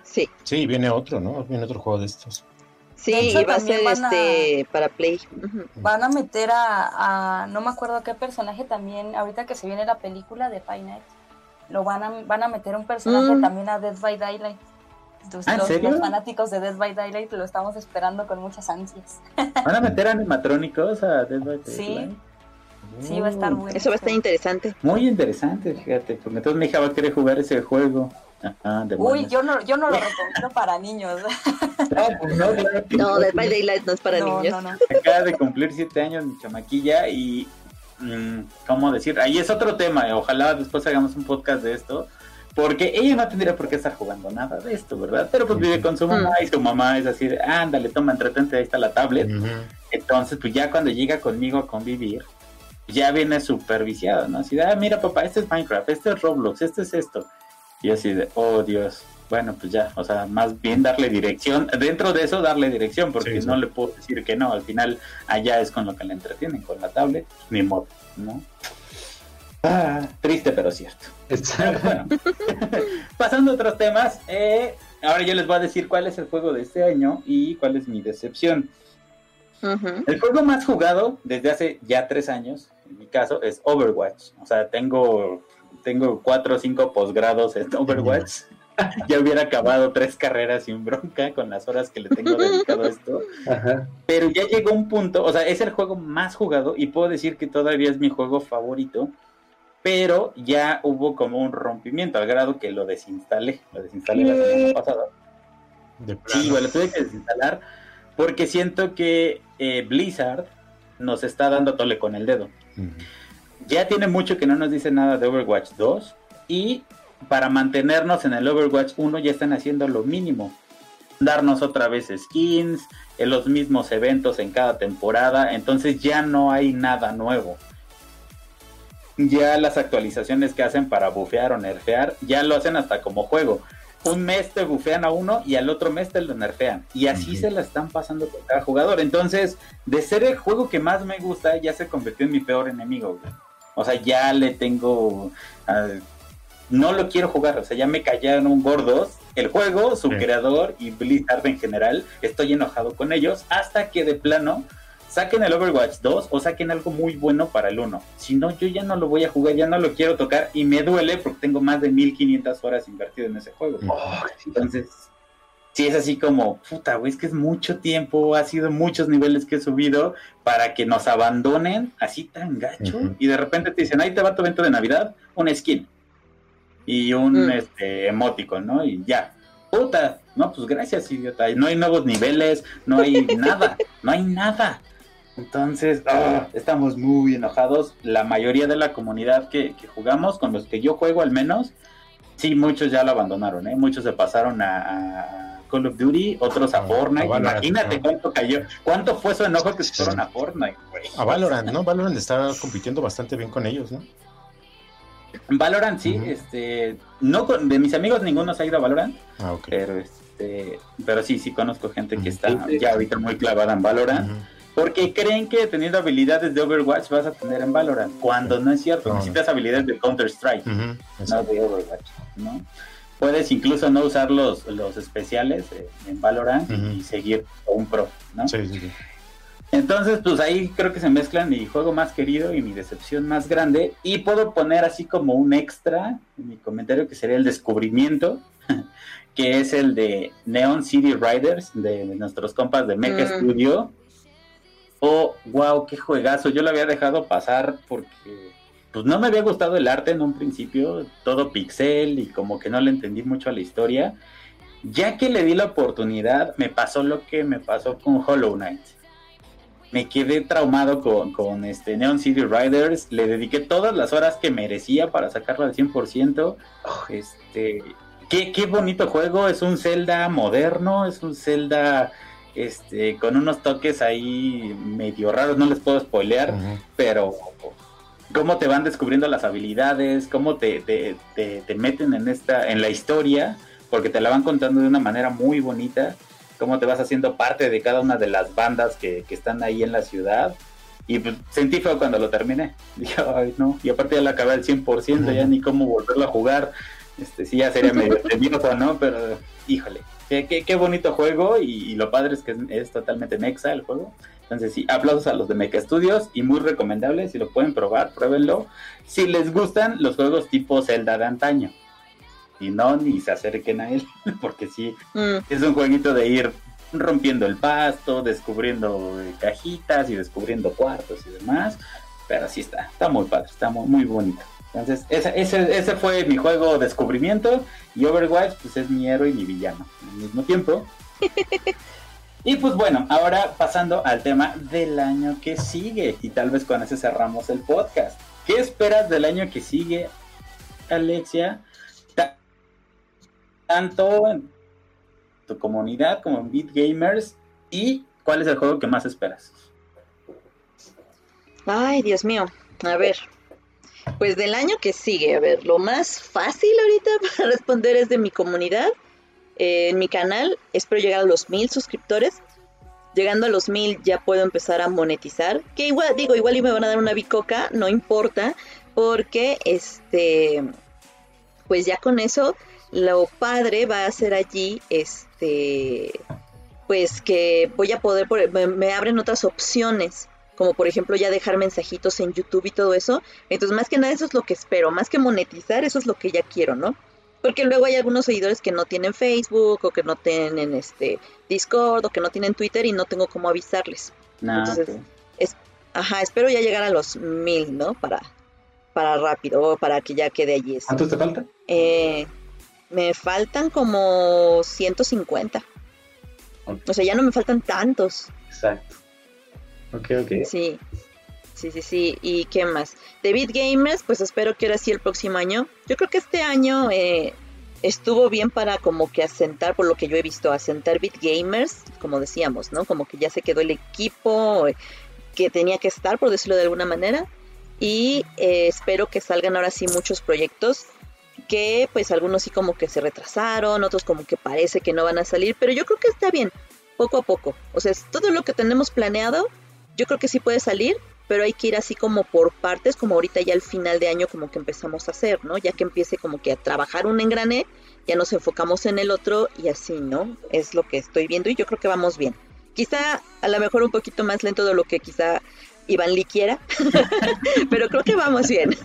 Sí, Sí, viene otro, ¿no? Viene otro juego de estos. Sí, hecho, y va a ser van a- este para Play. Van a meter a, a- no me acuerdo a qué personaje también, ahorita que se viene la película de Five Nights, lo van a, van a meter un personaje Mm. también a Dead by Daylight. Entonces, ¿Ah, en los, los fanáticos de Dead by Daylight lo estamos esperando con muchas ansias. *laughs* ¿Van a meter animatrónicos a Dead by Sí. Daylight? Sí, va a estar Mm, bueno. Eso va a estar interesante. Muy interesante, fíjate, porque entonces mi hija va a querer jugar ese juego. *laughs* Ajá, Uy, demonios. yo no, yo no lo *laughs* recomiendo para niños. *laughs* No, pues no, claro que No. Dead by Daylight no es para no, niños. no, no. Acaba de cumplir siete años mi chamaquilla y, mm, ¿cómo decir? Ahí es otro tema, eh, ojalá después hagamos un podcast de esto, porque ella no tendría por qué estar jugando nada de esto, ¿verdad? Pero pues vive con su mamá y su mamá es así, ándale, toma, entretente, ahí está la tablet. Entonces, pues ya cuando llega conmigo a convivir, ya viene superviciado, ¿no? Así de, ah, mira papá, este es Minecraft, este es Roblox, este es esto. Y así de, oh Dios, bueno, pues ya, o sea, más bien darle dirección, dentro de eso darle dirección, porque Sí, sí. no le puedo decir que no, al final allá es con lo que le entretienen, con la tablet, ni modo, ¿no? Ah, triste pero cierto. Bueno, *laughs* pasando a otros temas, eh, ahora yo les voy a decir cuál es el juego de este año y cuál es mi decepción. El juego más jugado desde hace ya tres años, en mi caso, es Overwatch. O sea, tengo, tengo cuatro o cinco posgrados en Overwatch. *laughs* ya hubiera acabado tres carreras sin bronca con las horas que le tengo dedicado a esto. Ajá. Pero ya llegó un punto, o sea, es el juego más jugado y puedo decir que todavía es mi juego favorito. Pero ya hubo como un rompimiento al grado que lo desinstalé. Lo desinstalé la semana pasada. De Sí, lo tuve que desinstalar porque siento que eh, Blizzard nos está dando tole con el dedo. Ya tiene mucho que no nos dice nada de Overwatch 2 y para mantenernos en el Overwatch 1 ya están haciendo lo mínimo. Darnos otra vez skins, en los mismos eventos en cada temporada, entonces ya no hay nada nuevo. Ya las actualizaciones que hacen para bufear o nerfear, ya lo hacen hasta como juego. Un mes te bufean a uno y al otro mes te lo nerfean. Y así se la están pasando con cada jugador. Entonces, de ser el juego que más me gusta, ya se convirtió en mi peor enemigo. güey. O sea, ya le tengo... ah, no lo quiero jugar, o sea, ya me callaron gordos el juego, su Sí. creador y Blizzard en general. Estoy enojado con ellos hasta que de plano saquen el Overwatch 2 o saquen algo muy bueno para el 1. Si no, yo ya no lo voy a jugar, ya no lo quiero tocar y me duele porque tengo más de 1500 horas invertido en ese juego. Oh, Entonces, sí es así como, puta, güey, es que es mucho tiempo, ha sido muchos niveles que he subido para que nos abandonen así tan gacho y de repente te dicen, ahí te va tu evento de Navidad, un skin y un Mm. este, emoticon, ¿no? Y ya. Puta, no, pues gracias, idiota. No hay nuevos niveles, no hay *laughs* nada, no hay nada. Entonces, ah, estamos muy enojados. La mayoría de la comunidad que, que jugamos, con los que yo juego al menos, sí, muchos ya lo abandonaron, ¿eh? Muchos se pasaron a, a Call of Duty, otros a A- Fortnite. a Valorant, Imagínate ¿no? cuánto cayó, cuánto fue su enojo que se fueron a Fortnite, güey. A Valorant, ¿no? Valorant está compitiendo bastante bien con ellos, ¿no? Valorant, sí, este, no con- de mis amigos ninguno se ha ido a Valorant, Ah, pero este, pero sí, sí conozco gente que está ya ahorita muy clavada en Valorant, porque creen que teniendo habilidades de Overwatch vas a tener en Valorant, cuando no es cierto, necesitas habilidades de Counter Strike, Ujú. no de Overwatch, ¿no? Puedes incluso no usar los, los especiales eh, en Valorant y- seguir a un pro, ¿no? Sí, sí, sí. Entonces, pues ahí creo que se mezclan mi juego más querido y mi decepción más grande. Y puedo poner así como un extra en mi comentario que sería el descubrimiento, *laughs* que es el de Neon City Riders, de nuestros compas de Mecha Mm. Studio. Oh, wow, qué juegazo. Yo lo había dejado pasar porque pues no me había gustado el arte en un principio, todo pixel y como que no le entendí mucho a la historia. Ya que le di la oportunidad, me pasó lo que me pasó con Hollow Knight me quedé traumado con, con este Neon City Riders. Le dediqué todas las horas que merecía para sacarlo al 100%. Este, qué, qué bonito juego. Es un Zelda moderno. Es un Zelda este, con unos toques ahí medio raros. No les puedo spoilear, pero cómo te van descubriendo las habilidades, cómo te, te, te- te meten en esta en la historia. porque te la van contando de una manera muy bonita, cómo te vas haciendo parte de cada una de las bandas que, que están ahí en la ciudad. Y pues, sentí feo cuando lo terminé. *laughs* Dije, ay, no. Y aparte ya lo acabé al 100%, ya ni cómo volverlo a jugar. Este, sí, ya sería *laughs* medio tedioso, ¿no? Pero, híjole, qué, qué, qué bonito juego. Y, y, lo padre es que es, es, totalmente mexa el juego. Entonces, sí, aplausos a los de Mecha Studios y muy recomendable. Si lo pueden probar, pruébenlo. Si les gustan los juegos tipo Zelda de antaño. Y no, ni se acerquen a él, *laughs* porque sí, mm. es un jueguito de ir rompiendo el pasto, descubriendo cajitas y descubriendo cuartos y demás. Pero sí está, está muy padre, está muy, muy bonito. Entonces, ese, ese, ese, fue mi juego descubrimiento y Overwatch pues es mi héroe y mi villano al mismo tiempo. *laughs* y pues bueno, ahora pasando al tema del año que sigue y tal vez con ese cerramos el podcast. ¿Qué esperas del año que sigue, Alexia? tanto en tu comunidad como en Beat Gamers y cuál es el juego que más esperas. Ay, Dios mío, a ver. Pues del año que sigue, a ver, lo más fácil ahorita *laughs* para responder es de mi comunidad. En mi canal espero llegar a los mil suscriptores. Llegando a los mil ya puedo empezar a monetizar. Que igual, digo, igual y me van a dar una bicoca, no importa. Porque este, pues ya con eso lo padre va a ser allí, este, pues que voy a poder, me, abren otras opciones, como por ejemplo ya dejar mensajitos en YouTube y todo eso. Entonces, más que nada eso es lo que espero, más que monetizar, eso es lo que ya quiero, ¿no? Porque luego hay algunos seguidores que no tienen Facebook o que no tienen este Discord o que no tienen Twitter y no tengo cómo avisarles. Entonces, es, ajá, espero ya llegar a los mil, ¿no? Para, para rápido, para que ya quede allí. ¿Cuántos te falta? Eh, me faltan como 150. O sea, ya no me faltan tantos. Exacto. Ok, ok. Sí. Sí, sí, sí. ¿Y qué más? David Gamers, pues espero que ahora sí el próximo año. Yo creo que este año eh, estuvo bien para como que asentar, por lo que yo he visto, asentar Beat Gamers, como decíamos, ¿no? Como que ya se quedó el equipo eh, que tenía que estar, por decirlo de alguna manera. Y eh, espero que salgan ahora sí muchos proyectos que pues algunos sí como que se retrasaron, otros como que parece que no van a salir, pero yo creo que está bien, poco a poco. O sea, todo lo que tenemos planeado, yo creo que sí puede salir, pero hay que ir así como por partes, como ahorita ya al final de año como que empezamos a hacer, ¿no? Ya que empiece como que a trabajar un engrane, ya nos enfocamos en el otro y así, ¿no? Es lo que estoy viendo y yo creo que vamos bien. Quizá a lo mejor un poquito más lento de lo que quizá Iván Lee quiera, *laughs* pero creo que vamos bien.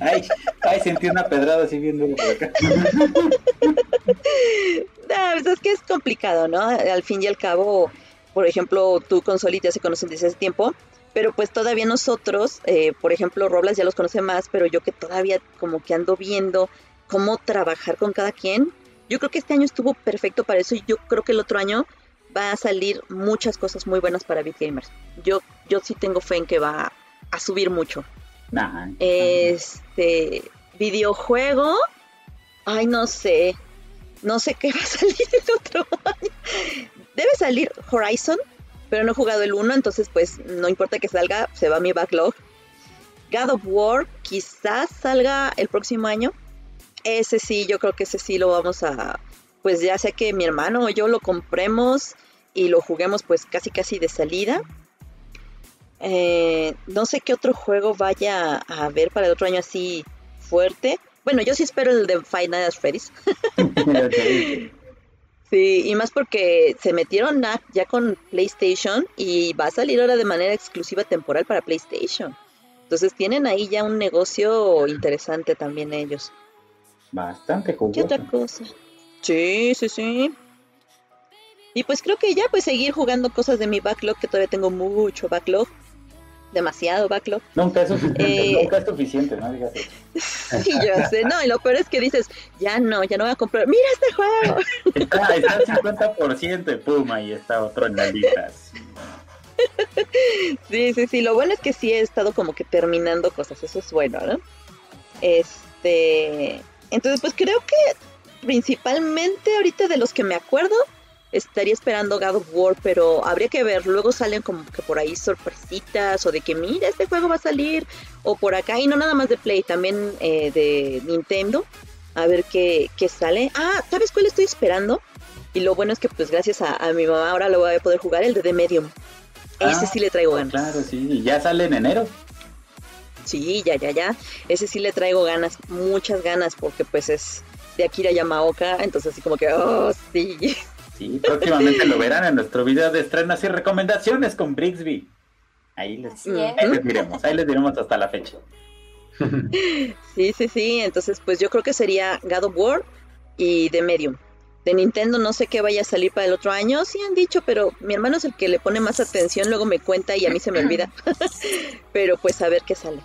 Ay, ay, sentí una pedrada así viendo por acá. *laughs* No, pues es que es complicado, ¿no? Al fin y al cabo, por ejemplo, tú con Solita se conocen desde ese tiempo, pero pues todavía nosotros, eh, por ejemplo, Roblas ya los conoce más, pero yo que todavía como que ando viendo cómo trabajar con cada quien, yo creo que este año estuvo perfecto para eso y yo creo que el otro año va a salir muchas cosas muy buenas para Beat Gamers. Yo, yo sí tengo fe en que va a subir mucho. Este videojuego, ay no sé, no sé qué va a *laughs* salir el otro año. Debe salir Horizon, pero no he jugado el 1, entonces pues no importa que salga, se va mi backlog. God of War quizás salga el próximo año. Ese sí, yo creo que ese sí lo vamos a, pues ya sea que mi hermano o yo lo compremos y lo juguemos pues casi casi de salida. Eh, no sé qué otro juego vaya a haber para el otro año así fuerte. Bueno, yo sí espero el de Final Freddy's. *laughs* sí, y más porque se metieron ya con PlayStation y va a salir ahora de manera exclusiva temporal para PlayStation. Entonces tienen ahí ya un negocio interesante también ellos. Bastante jugoso. ¿Qué otra cosa? Sí, sí, sí. Y pues creo que ya pues seguir jugando cosas de mi backlog, que todavía tengo mucho backlog demasiado backlog. Nunca es suficiente, eh, nunca es suficiente, ¿no? *laughs* sí, yo sé, no, y lo peor es que dices, ya no, ya no voy a comprar, mira este juego. *laughs* Está, está al 50% y pum, ahí está otro en la lista. *laughs* Sí, sí, sí, lo bueno es que sí he estado como que terminando cosas, eso es bueno, ¿no? Este, entonces pues creo que principalmente ahorita de los que me acuerdo, estaría esperando God of War, pero habría que ver. Luego salen como que por ahí sorpresitas o de que mira, este juego va a salir o por acá y no nada más de Play, también eh, de Nintendo. a ver qué, qué sale. Ah, ¿sabes cuál estoy esperando? Y lo bueno es que pues gracias a, a mi mamá ahora lo voy a poder jugar, el de The Medium. Ese Ah, sí le traigo ganas. Claro, sí, ya sale en enero. Sí, ya, ya, ya. Ese sí le traigo ganas, muchas ganas, porque pues es de Akira Yamaoka, entonces así como que, oh, sí. *laughs* Sí, próximamente lo *laughs* verán en nuestro video de estrenos y recomendaciones con Brixby. Ahí les, ahí diremos, ahí les diremos hasta la fecha. *laughs* Sí, sí, sí. Entonces, pues yo creo que sería God of War y The Medium. De Nintendo no sé qué vaya a salir para el otro año, sí han dicho, pero mi hermano es el que le pone más atención, luego me cuenta y a mí se me olvida. *laughs* pero pues a ver qué sale.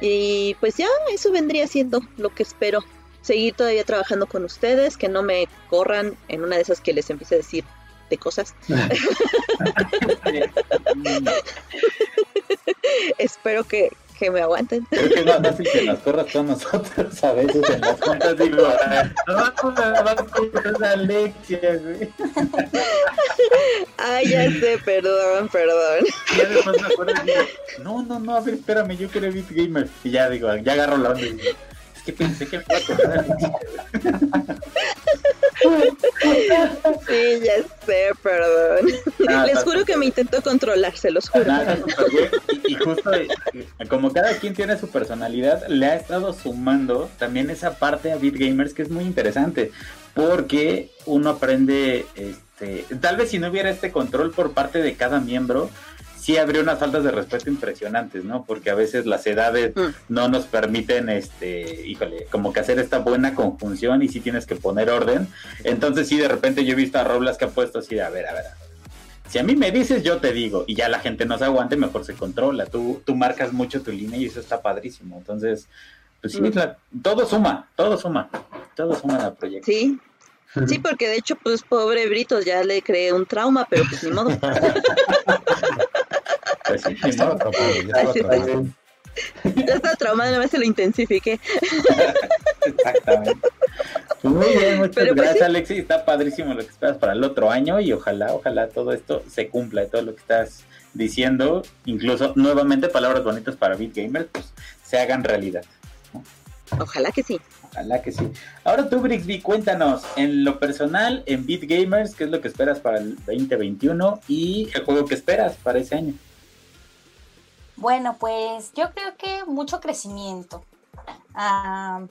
Y pues ya, eso vendría siendo lo que espero. Seguir todavía trabajando con ustedes, que no me corran en una de esas que les empiece a decir de cosas. Espero que, que me aguanten. Creo que es más fácil que nos corras con nosotros a veces en las juntas. Digo. Ay, ya sé, perdón, perdón. Y ya después me acuerdo y digo, no, no, no, a ver, espérame, yo quiero Beat Gamer. Y ya digo, ya agarro la onda y digo, es que pensé que me iba a Alexia. Sí, ya sé, perdón. Ah, Les juro que me intentó controlar, se los juro. Bien. Y, y justo eh, como cada quien tiene su personalidad, le ha estado sumando también esa parte a Beat Gamers que es muy interesante. Porque uno aprende, este, tal vez si no hubiera este control por parte de cada miembro, sí habría unas faltas de respeto impresionantes, ¿no? Porque a veces las edades Mm. no nos permiten, este, híjole, como que hacer esta buena conjunción y sí tienes que poner orden. Entonces sí, de repente yo he visto a Roblas que ha puesto así de, a ver, a ver, a ver. Si a mí me dices, yo te digo, y ya la gente no se aguante, mejor se controla. Tú, tú marcas mucho tu línea y eso está padrísimo. Entonces, pues sí, Mm. la- todo suma, todo suma, todo suma al proyecto. Sí, *laughs* sí, porque de hecho, pues pobre Britos, ya le creé un trauma, pero pues ni modo. *laughs* Pues sí, Ya estaba estaba traumado, más se lo intensifiqué. Exactamente. Pues muy bien, muchas Pero, pues, gracias, sí. Alexis. Está padrísimo lo que esperas para el otro año y ojalá, ojalá todo esto se cumpla, todo lo que estás diciendo, incluso nuevamente palabras bonitas para Beat Gamers, pues se hagan realidad. Ojalá que sí. Ojalá que sí. Ahora tú, Brixby, cuéntanos, en lo personal, en Beat Gamers, ¿qué es lo que esperas para el 2021 y el juego que esperas para ese año? Bueno, pues yo creo que mucho crecimiento ah,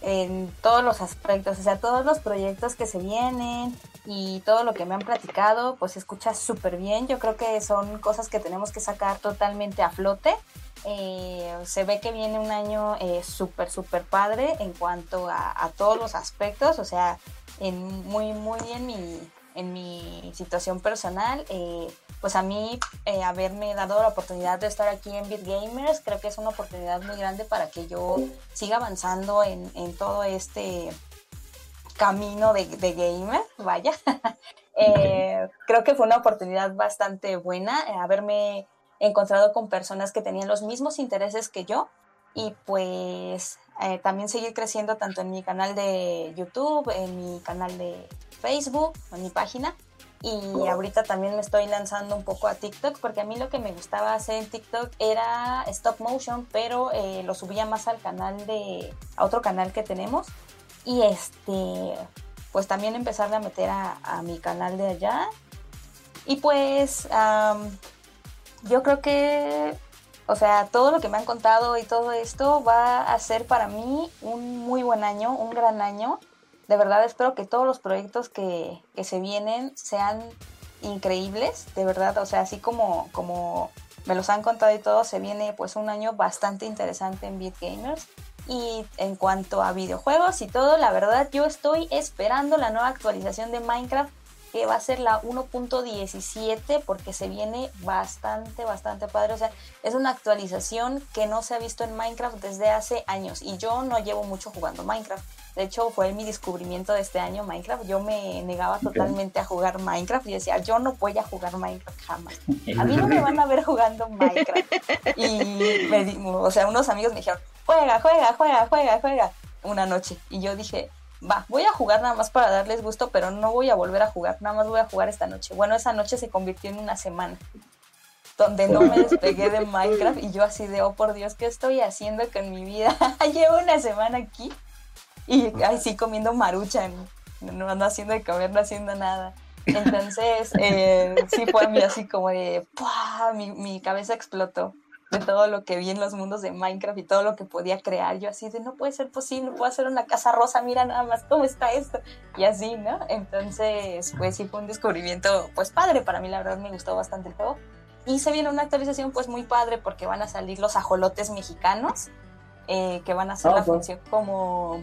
en todos los aspectos, o sea, todos los proyectos que se vienen y todo lo que me han platicado, pues escucha súper bien. Yo creo que son cosas que tenemos que sacar totalmente a flote. Eh, se ve que viene un año eh, súper, súper padre en cuanto a, todos los aspectos, o sea, en muy, muy en mi, en mi situación personal. eh, pues a mí eh, haberme dado la oportunidad de estar aquí en Beat Gamers, creo que es una oportunidad muy grande para que yo siga avanzando en, en todo este camino de, de gamer, vaya. *laughs* Eh, creo que fue una oportunidad bastante buena eh, haberme encontrado con personas que tenían los mismos intereses que yo y pues también seguir creciendo tanto en mi canal de YouTube, en mi canal de Facebook, en mi página y ahorita también me estoy lanzando un poco a TikTok porque a mí lo que me gustaba hacer en TikTok era stop motion, pero eh, lo subía más al canal de, a otro canal que tenemos. Y este, pues también empezarle a meter a, mi canal de allá. Y pues yo creo que, o sea, todo lo que me han contado y todo esto va a ser para mí un muy buen año, un gran año de verdad espero que todos los proyectos que, que, se vienen sean increíbles, de verdad, o sea, así como, como me los han contado y todo, se viene pues un año bastante interesante en Beat Gamers. Y en cuanto a videojuegos y todo, la verdad yo estoy esperando la nueva actualización de Minecraft que va a ser la 1.17 porque se viene bastante, bastante padre. O sea, es una actualización que no se ha visto en Minecraft desde hace años y yo no llevo mucho jugando Minecraft. De hecho, fue mi descubrimiento de este año Minecraft. Yo me negaba totalmente a jugar Minecraft y decía, yo no voy a jugar Minecraft jamás. A mí no me *laughs* van a ver jugando Minecraft. Y, me o sea, unos amigos me dijeron, juega, juega, juega, juega, juega, una noche. Y yo dije, va, voy a jugar nada más para darles gusto, pero no voy a volver a jugar, nada más voy a jugar esta noche. Bueno, esa noche se convirtió en una semana donde no me despegué de Minecraft y yo así de, oh por Dios, ¿qué estoy haciendo con mi vida? *laughs* Llevo una semana aquí y ahí sí comiendo maruchan, no ando haciendo de comer, no haciendo nada. Entonces, eh, sí fue a mí así como de. Mi, mi cabeza explotó de todo lo que vi en los mundos de Minecraft y todo lo que podía crear. Yo así de, no puede ser posible, puedo hacer una casa rosa, mira nada más cómo está esto. Y así, ¿no? Entonces, pues sí fue un descubrimiento, pues padre, para mí la verdad me gustó bastante el juego. Y se viene una actualización pues muy padre porque van a salir los ajolotes mexicanos, eh, que van a hacer Ah, la función como,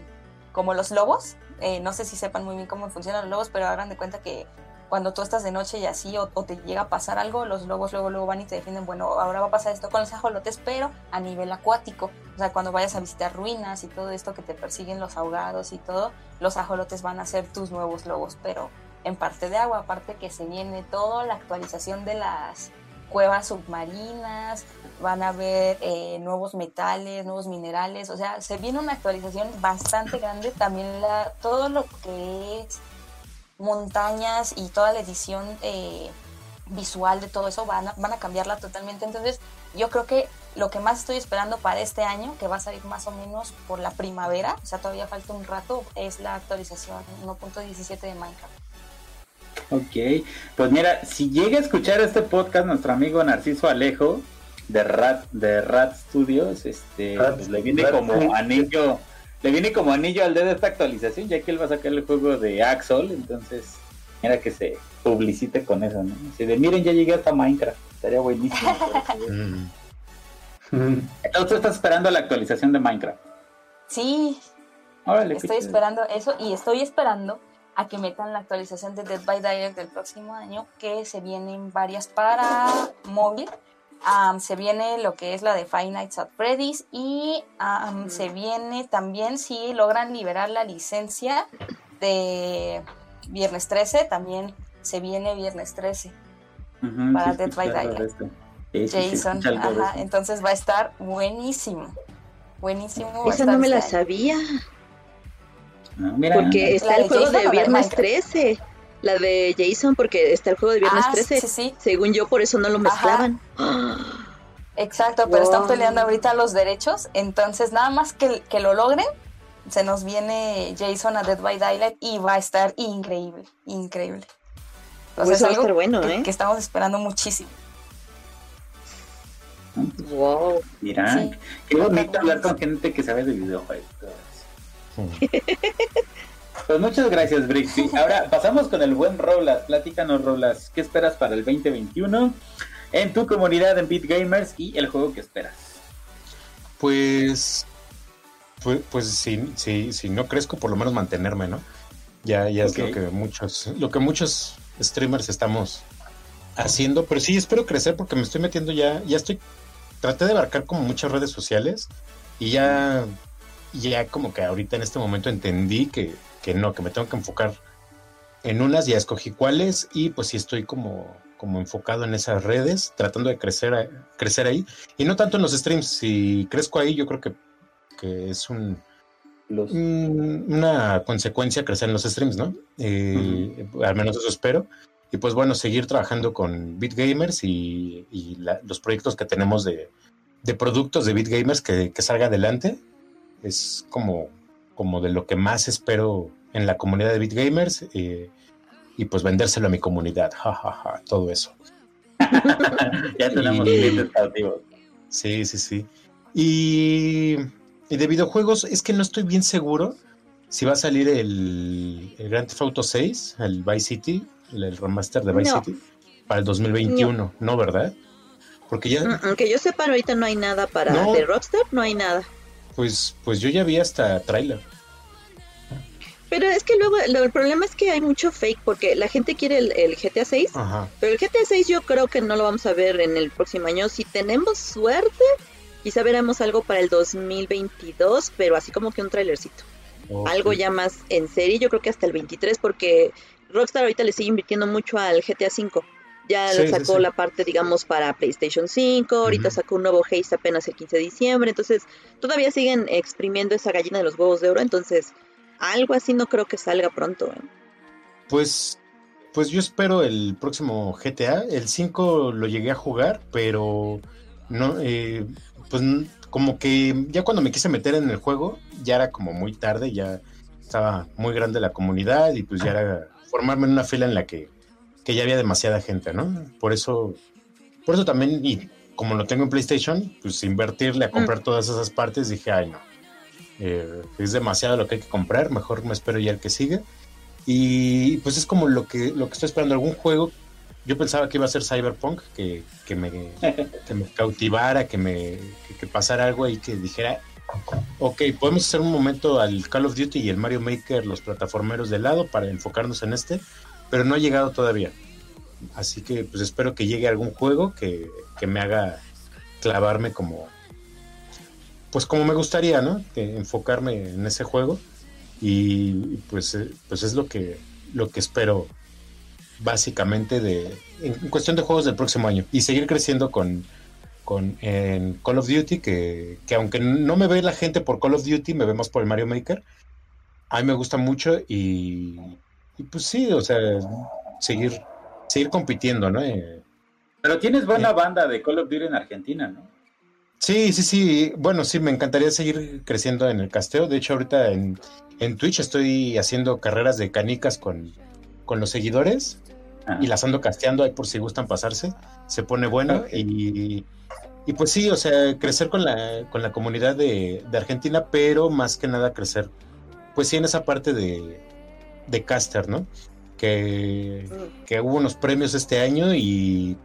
como los lobos. Eh, no sé si sepan muy bien cómo funcionan los lobos, pero hagan de cuenta que cuando tú estás de noche y así, o, o te llega a pasar algo, los lobos luego, luego van y te defienden, bueno, ahora va a pasar esto con los ajolotes, pero a nivel acuático. O sea, cuando vayas a visitar ruinas y todo esto que te persiguen los ahogados y todo, los ajolotes van a ser tus nuevos lobos, pero en parte de agua, aparte que se viene toda la actualización de las cuevas submarinas, van a haber eh, nuevos metales, nuevos minerales, o sea, se viene una actualización bastante grande, también la, todo lo que es montañas y toda la edición eh, visual de todo eso van a, van a cambiarla totalmente, entonces yo creo que lo que más estoy esperando para este año, que va a salir más o menos por la primavera, o sea, todavía falta un rato, es la actualización 1.17 de Minecraft. Ok, pues mira, si llega a escuchar este podcast nuestro amigo Narciso Alejo de Rat, de Rat Studios, este, Rat- pues le viene Rat- como anillo, le viene como anillo al dedo esta actualización, ya que él va a sacar el juego de Axol, entonces mira que se publicite con eso, ¿no? Así de miren, ya llegué hasta Minecraft, estaría buenísimo. *laughs* Mm. Entonces tú estás esperando la actualización de Minecraft. Sí, Órale, Estoy esperando eso y estoy esperando a que metan la actualización de Dead by Daylight del próximo año, que se vienen varias para móvil. Am, se viene lo que es la de Five Nights at Freddy's y am, se viene también si logran liberar la licencia de Viernes 13, también se viene Viernes 13. Ujú, para sí, Dead by Daylight. Sí, sí, Jason, ajá, entonces va a estar buenísimo. Buenísimo. Esa no me la este año. sabía, Ah, mira, porque está ¿La el juego de Viernes Minecraft? 13. La de Jason, porque está el juego de Viernes Ah, 13. sí, sí. Según yo, por eso no lo Ajá. mezclaban. Exacto, pero están peleando ahorita los derechos, entonces nada más que, que lo logren, se nos viene Jason a Dead by Daylight y va a estar increíble, increíble. O Pues es eso va a algo estar bueno, que, ¿eh? que estamos esperando muchísimo. Wow. Mira, Sí. qué bonito hablar con gente que sabe de videojuegos. *laughs* Pues muchas gracias, Brixby. *laughs* Ahora pasamos con el buen Rolas. Platícanos, Rolas, ¿qué esperas para el 2021 en tu comunidad en Beat Gamers y el juego que esperas? Pues, pues, pues si, si, si no crezco, por lo menos mantenerme, ¿no? Ya, ya es lo que muchos, lo que muchos streamers estamos haciendo, pero sí espero crecer porque me estoy metiendo ya, ya estoy, traté de abarcar como muchas redes sociales y ya, ya como que ahorita en este momento entendí que, que no, que me tengo que enfocar en unas, ya escogí cuáles y pues sí estoy como, como enfocado en esas redes, tratando de crecer, crecer ahí y no tanto en los streams, si crezco ahí yo creo que, que es un, Los... Una consecuencia crecer en los streams, ¿no? Eh, Al menos eso espero. Y pues bueno, seguir trabajando con BitGamers y, y la- los proyectos que tenemos de, de productos de BitGamers que, que salga adelante. Es como, como de lo que más espero en la comunidad de BitGamers eh, y pues vendérselo a mi comunidad. Ja, ja, ja, todo eso. *laughs* ya tenemos clientes cautivos. Sí, sí, sí. Y, y de videojuegos, es que no estoy bien seguro si va a salir el, el Grand Theft Auto 6, el Vice City, el, el remaster de Vice No. City, para el 2021, ¿no, verdad? Porque ya, Mm, mm, que yo sepa, ahorita no hay nada para No. de Rockstar, no hay nada. Pues, pues yo ya vi hasta tráiler. Pero es que luego lo- el problema es que hay mucho fake porque la gente quiere el, el GTA 6, Ajá. pero el GTA 6 yo creo que no lo vamos a ver en el próximo año. Si tenemos suerte, quizá veremos algo para el 2022, pero así como que un trailercito. Algo ya más en serie, yo creo que hasta el 23 porque Rockstar ahorita le sigue invirtiendo mucho al GTA 5. Ya Sí, sacó sí. la parte, digamos, para PlayStation 5, ahorita sacó un nuevo Haze apenas el 15 de diciembre, entonces todavía siguen exprimiendo esa gallina de los huevos de oro, entonces algo así no creo que salga pronto. ¿eh? Pues, pues yo espero el próximo GTA. El 5 lo llegué a jugar, pero no, eh, pues como que ya cuando me quise meter en el juego, ya era como muy tarde, ya, estaba muy grande la comunidad y pues ya era formarme en una fila en la que, que ya había demasiada gente, ¿no? Por eso, por eso también, y como lo tengo en PlayStation, pues invertirle a comprar todas esas partes, dije, ay no, eh, es demasiado lo que hay que comprar, mejor me espero ya el que sigue. Y pues es como lo que, lo que estoy esperando, algún juego. Yo pensaba que iba a ser Cyberpunk, que, que, me, que me cautivara, que me que, pasara algo ahí que dijera, ok, podemos hacer un momento al Call of Duty y el Mario Maker, los plataformeros de lado, para enfocarnos en este, pero no ha llegado todavía. Así que pues espero que llegue algún juego que, que me haga clavarme como, pues como me gustaría, ¿no? Que enfocarme en ese juego y pues, eh, pues es lo que, lo que espero básicamente de, en cuestión de juegos del próximo año y seguir creciendo con, con en Call of Duty, que, que, aunque no me ve la gente por Call of Duty, me vemos por el Mario Maker. A mí me gusta mucho y, y pues sí, o sea, seguir, seguir compitiendo, ¿no? Eh, Pero tienes buena eh, banda de Call of Duty en Argentina, ¿no? Sí, sí, sí. Bueno, sí, me encantaría seguir creciendo en el casteo. De hecho, ahorita en, en Twitch estoy haciendo carreras de canicas con, con los seguidores y las ando casteando ahí por si gustan pasarse. Se pone bueno y, y, pues sí, o sea, crecer con la, con la comunidad de, de, Argentina, pero más que nada crecer, pues sí, en esa parte de, de caster, ¿no? Que, que hubo unos premios este año y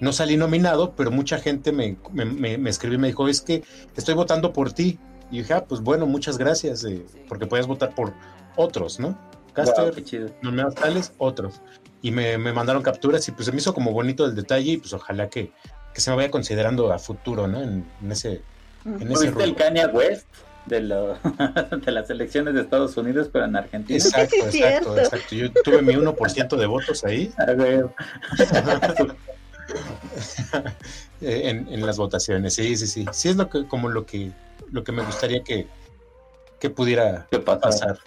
no salí nominado, pero mucha gente me, me, me, escribió y me dijo, es que estoy votando por ti. Y dije, ah, pues bueno, muchas gracias, eh, porque puedes votar por otros, ¿no? Caster, no me tales, otros. Y me, mandaron capturas y pues se me hizo como bonito el detalle y pues ojalá que, que se me vaya considerando a futuro, ¿no? En, ese... En ese el Kanye West? De, lo, *laughs* de las elecciones de Estados Unidos, pero en Argentina. Exacto, exacto, exacto. Yo tuve mi 1% de votos ahí. *laughs* *laughs* en, en, las votaciones, sí, sí, sí. Sí es lo que, como lo que lo que me gustaría que, que pudiera pasar.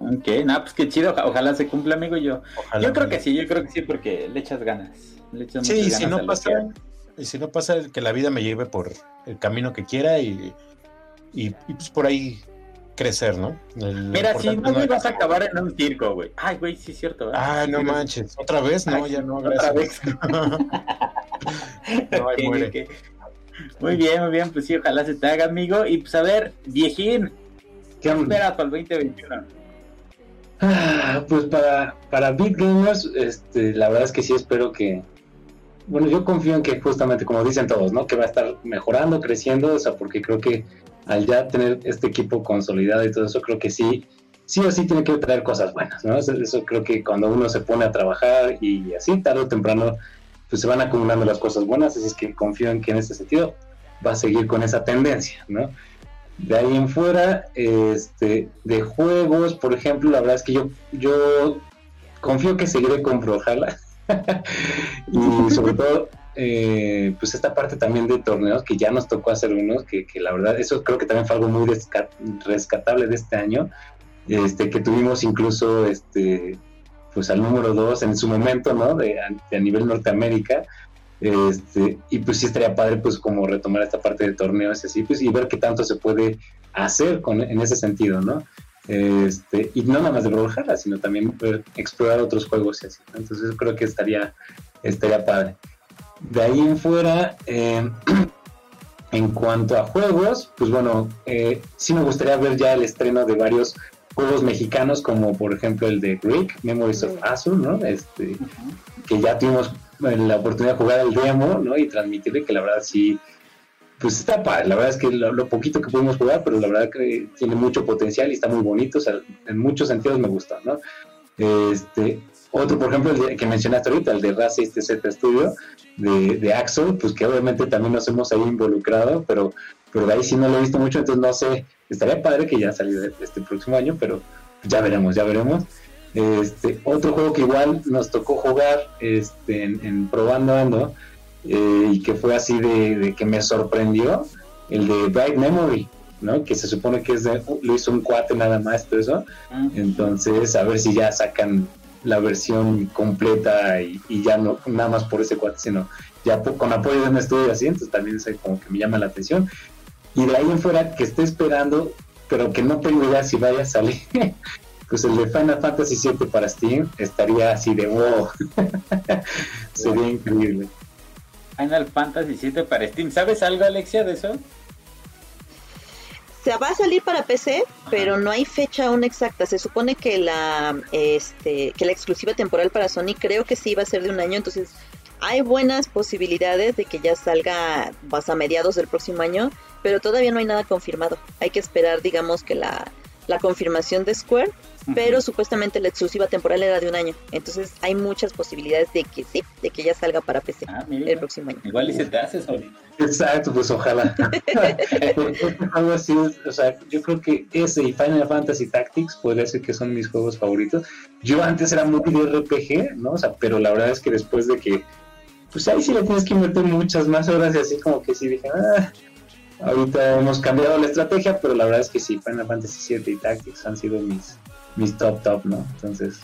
Ok, nada, pues qué chido, ojalá se cumpla, amigo. Yo, yo creo que sí, yo creo que sí, porque le echas ganas. Le echas sí, y si no pasa, y si no pasa, que la vida me lleve por el camino que quiera y, y, pues por ahí crecer, ¿no? Mira, si no me vas a acabar en un circo, güey. Ay, güey, sí es cierto. Ah, no manches. ¿Otra vez? No, ya no, gracias. Otra vez. *laughs* no, ahí muere. *laughs* Muy bien, muy bien, pues sí, ojalá se te haga, amigo. Y pues a ver, viejín, ¿qué esperas para el 2021? Ah, pues para, para Beat Gamers, este, la verdad es que sí espero que. Bueno, yo confío en que justamente, como dicen todos, ¿no? Que va a estar mejorando, creciendo, o sea, porque creo que al ya tener este equipo consolidado y todo eso, creo que sí, sí o sí tiene que traer cosas buenas, ¿no? Eso, eso creo que cuando uno se pone a trabajar y así, tarde o temprano, pues se van acumulando las cosas buenas, así es que confío en que en ese sentido va a seguir con esa tendencia, ¿no? De ahí en fuera, este, de juegos, por ejemplo, la verdad es que yo, yo confío que seguiré con Brawlhalla *laughs* y sobre todo, eh, pues esta parte también de torneos que ya nos tocó hacer unos, que, que la verdad, eso creo que también fue algo muy rescatable de este año, este, que tuvimos incluso, este, pues al número dos en su momento, ¿no? De, a nivel Norteamérica. Este, y pues sí estaría padre pues como retomar esta parte de torneos así, pues y ver qué tanto se puede hacer con, en ese sentido, ¿no? Este, y no nada más de Brawlhalla, sino también explorar otros juegos y así. Entonces creo que estaría, estaría padre. De ahí en fuera, em, *clears throat* en cuanto a juegos, pues bueno, eh, sí me gustaría ver ya el estreno de varios juegos mexicanos como por ejemplo el de Greek, Memories of Azure, ¿no? Este, que ya tuvimos la oportunidad de jugar el demo, ¿no? Y transmitirle que la verdad sí, pues está padre, la verdad es que lo, poquito que pudimos jugar, pero la verdad que tiene mucho potencial y está muy bonito, o sea, en muchos sentidos me gusta, ¿no? Este, otro, por ejemplo, el que mencionaste ahorita, el de Race este Z Studio, de, de Axel, pues que obviamente también nos hemos ahí involucrado, pero, pero de ahí sí no lo he visto mucho, entonces no sé, estaría padre que ya saliera este próximo año, pero ya veremos, ya veremos. Este, otro juego que igual nos tocó jugar este, en, Probando Ando eh, y que fue así de, que me sorprendió, el de Bright Memory, ¿no? Que se supone que es de, lo hizo un cuate nada más, todo eso. Ah. Entonces, a ver si ya sacan la versión completa y, ya no nada más por ese cuate, sino ya con apoyo de un estudio así, entonces también es como que me llama la atención. Y de ahí en fuera que esté esperando, pero que no tengo idea si vaya a salir. *laughs* pues el de Final Fantasy VII para Steam estaría así de *laughs* wow. Sería increíble. Final Fantasy VII para Steam. ¿Sabes algo, Alexia, de eso? Se va a salir para PC, pero no hay fecha aún exacta. Se supone que la este que la exclusiva temporal para Sony creo que sí va a ser de un año, entonces hay buenas posibilidades de que ya salga vas a mediados del próximo año, pero todavía no hay nada confirmado. Hay que esperar, digamos, que la, la confirmación de Square pero supuestamente la exclusiva temporal era de un año. Entonces hay muchas posibilidades de que sí, de que ya salga para PC ah, el próximo año. Igual y se te hace, Exacto, pues ojalá. *laughs* *laughs* Algo así, o sea, yo creo que ese y Final Fantasy Tactics podría ser que son mis juegos favoritos. Yo antes era muy de RPG, ¿no? O sea, pero la verdad es que después de que, pues ahí sí le tienes que meter muchas más horas y así como que sí dije, ah, ahorita hemos cambiado la estrategia, pero la verdad es que sí, Final Fantasy 7 y Tactics han sido mis, mis top top, ¿no? Entonces...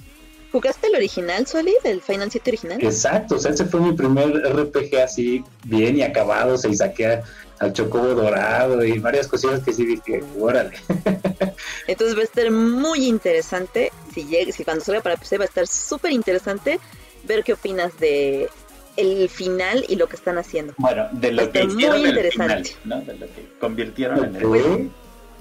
¿Jugaste el original, Solid, el Final 7 original? Exacto, o sea, ese fue mi primer RPG así, bien y acabado, se saqué al chocobo dorado y varias cositas que sí dije, órale. *laughs* Entonces va a estar muy interesante, si, llega, si cuando salga para PC va a estar súper interesante ver qué opinas de el final y lo que están haciendo. Bueno, de lo que hicieron muy interesante. ¿no? De lo que convirtieron en el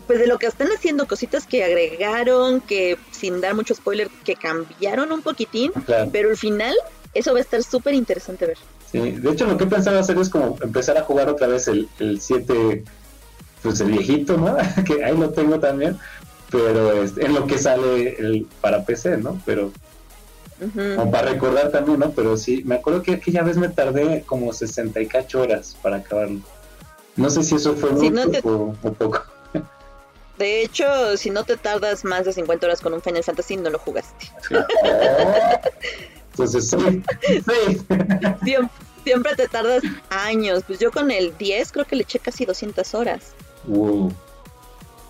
pues de lo que están haciendo, cositas que agregaron, que sin dar mucho spoiler, que cambiaron un poquitín, pero al final eso va a estar súper interesante ver. Sí, de hecho lo que he pensado hacer es como empezar a jugar otra vez el 7, pues el viejito, ¿no? *laughs* que ahí lo tengo también, pero es en lo que sale el para PC, ¿no? Pero como para recordar también, ¿no? Pero sí, me acuerdo que aquella vez me tardé como 68 horas para acabarlo. No sé si eso fue mucho o poco. De hecho, si no te tardas más de 50 horas con un Final Fantasy, no lo jugaste. *laughs* Entonces, sí. Siempre, te tardas años. Pues yo con el 10 creo que le eché casi 200 horas.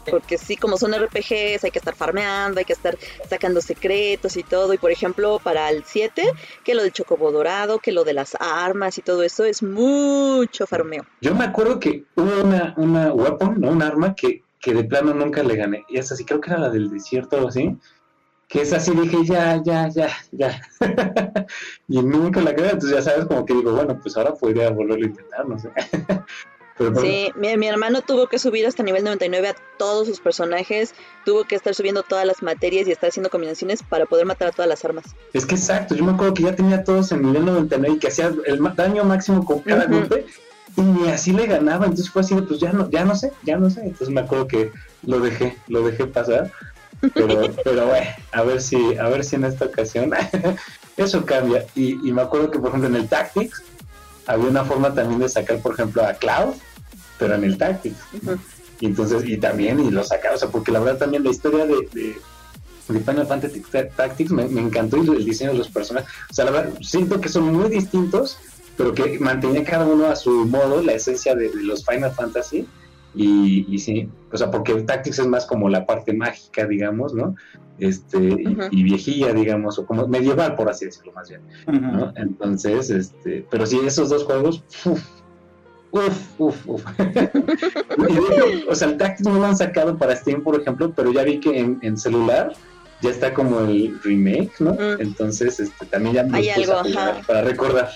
Porque sí, como son RPGs, hay que estar farmeando, hay que estar sacando secretos y todo. Y por ejemplo, para el 7, que lo del chocobo dorado, que lo de las armas y todo eso, es mucho farmeo. Yo me acuerdo que hubo una, una weapon, ¿no? Un arma que que de plano nunca le gané. Y es así, creo que era la del desierto o así. Que es así, dije, ya, ya, ya, ya. *laughs* y nunca la gané. Entonces ya sabes, como que digo, bueno, pues ahora podría volverlo a intentar, no sé. *laughs* sí, mi, mi, hermano tuvo que subir hasta nivel 99 a todos sus personajes, tuvo que estar subiendo todas las materias y estar haciendo combinaciones para poder matar a todas las armas. Es que exacto, yo me acuerdo que ya tenía todos en nivel 99 y que hacía el daño máximo con cada golpe y ni así le ganaba, entonces fue así, pues ya no, ya no sé, ya no sé, entonces me acuerdo que lo dejé, lo dejé pasar, pero, *laughs* pero bueno, a ver si, a ver si en esta ocasión *laughs* eso cambia, y, me acuerdo que por ejemplo en el Tactics había una forma también de sacar por ejemplo a Cloud, pero en el Tactics, y entonces, y también, y lo sacaba, o sea, porque la verdad también la historia de, de Final Fantasy Tactics me, me, encantó y el diseño de los personajes. O sea, la verdad, siento que son muy distintos, pero que mantenía cada uno a su modo la esencia de, los Final Fantasy. Y, y, sí, o sea, porque el Tactics es más como la parte mágica, digamos, ¿no? Este, y, viejilla, digamos, o como medieval, por así decirlo, más bien, ¿no? Entonces, este, pero sí, esos dos juegos, uff, uff, uff, o sea, el Tactics no lo han sacado para Steam, por ejemplo, pero ya vi que en, celular ya está como el remake, ¿no? Mm. Entonces, este, también ya me Hay algo, para recordar.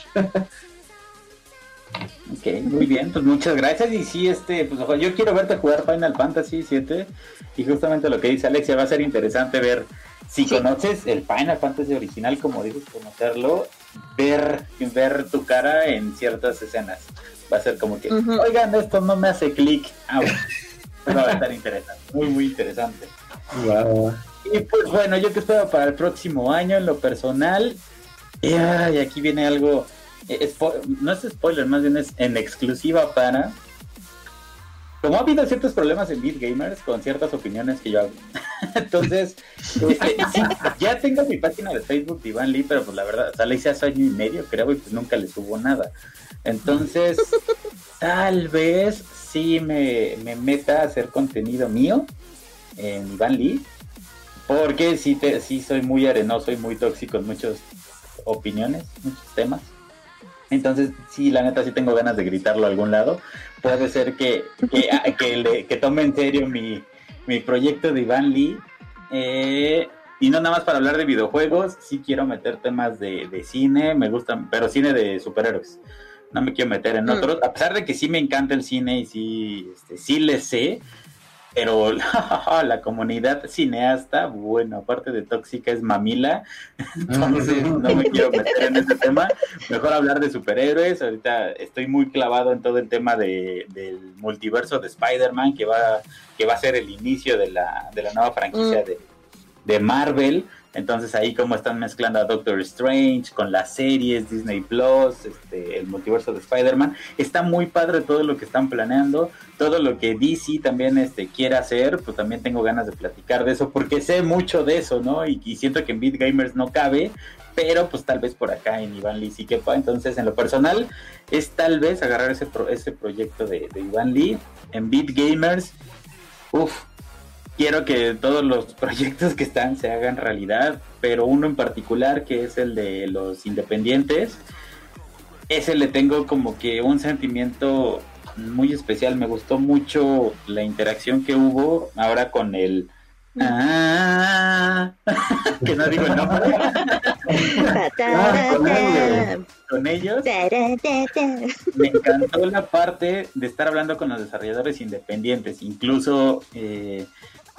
Ok, muy bien, pues muchas gracias. Y sí, este, pues yo quiero verte jugar Final Fantasy 7 y justamente lo que dice Alexia va a ser interesante ver si conoces el Final Fantasy original, como dices, conocerlo, ver, ver tu cara en ciertas escenas. Va a ser como que, oigan, esto no me hace clic. Ah, va a estar interesante, muy, muy interesante. Y pues bueno, yo que espero para el próximo año en lo personal. Y aquí viene algo eh, no es spoiler, más bien es en exclusiva para. Como ha habido ciertos problemas en Beat Gamers con ciertas opiniones que yo hago. *laughs* Entonces, este, ya tengo mi página de Facebook de Iván Lee, pero pues la verdad, sale hace año y medio, creo, y pues nunca le subo nada. Entonces, tal vez sí me, me meta a hacer contenido mío en Iván Lee, porque sí, te, sí soy muy arenoso y muy tóxico en muchas opiniones, muchos temas. Entonces, sí, la neta, sí tengo ganas de gritarlo a algún lado. Puede ser que, que, ah, que, le, que tome en serio mi, mi proyecto de Iván Lee. Eh, y no nada más para hablar de videojuegos, sí quiero meter temas de, de cine, me gustan, pero cine de superhéroes. No me quiero meter en Mm. otros, a pesar de que sí me encanta el cine y sí, este, sí le sé, pero *laughs* la comunidad cineasta, bueno, aparte de tóxica, es mamila, *laughs* entonces no me quiero meter en ese tema. Mejor hablar de superhéroes. Ahorita estoy muy clavado en todo el tema de, del multiverso de Spider-Man, que va, que va a ser el inicio de la, de la nueva franquicia Mm. de, de Marvel. Entonces ahí como están mezclando a Doctor Strange con las series Disney Plus, este, el multiverso de Spider-Man, está muy padre todo lo que están planeando, todo lo que DC también este, quiere hacer, pues también tengo ganas de platicar de eso, porque sé mucho de eso, ¿no? Y, siento que en Beat Gamers no cabe, pero pues tal vez por acá en Iván Lee sí quepa, entonces en lo personal es tal vez agarrar ese, pro- ese proyecto de, de Iván Lee. En Beat Gamers, uff, quiero que todos los *laughs* proyectos que están se hagan realidad, pero uno en particular que es el de los independientes, ese le tengo como que un sentimiento muy especial, me gustó mucho la interacción que hubo ahora con el... Ah, *laughs* que no digo el nombre, *laughs* Ah, con ellos. me encantó la parte de estar hablando con los desarrolladores independientes. Incluso, eh,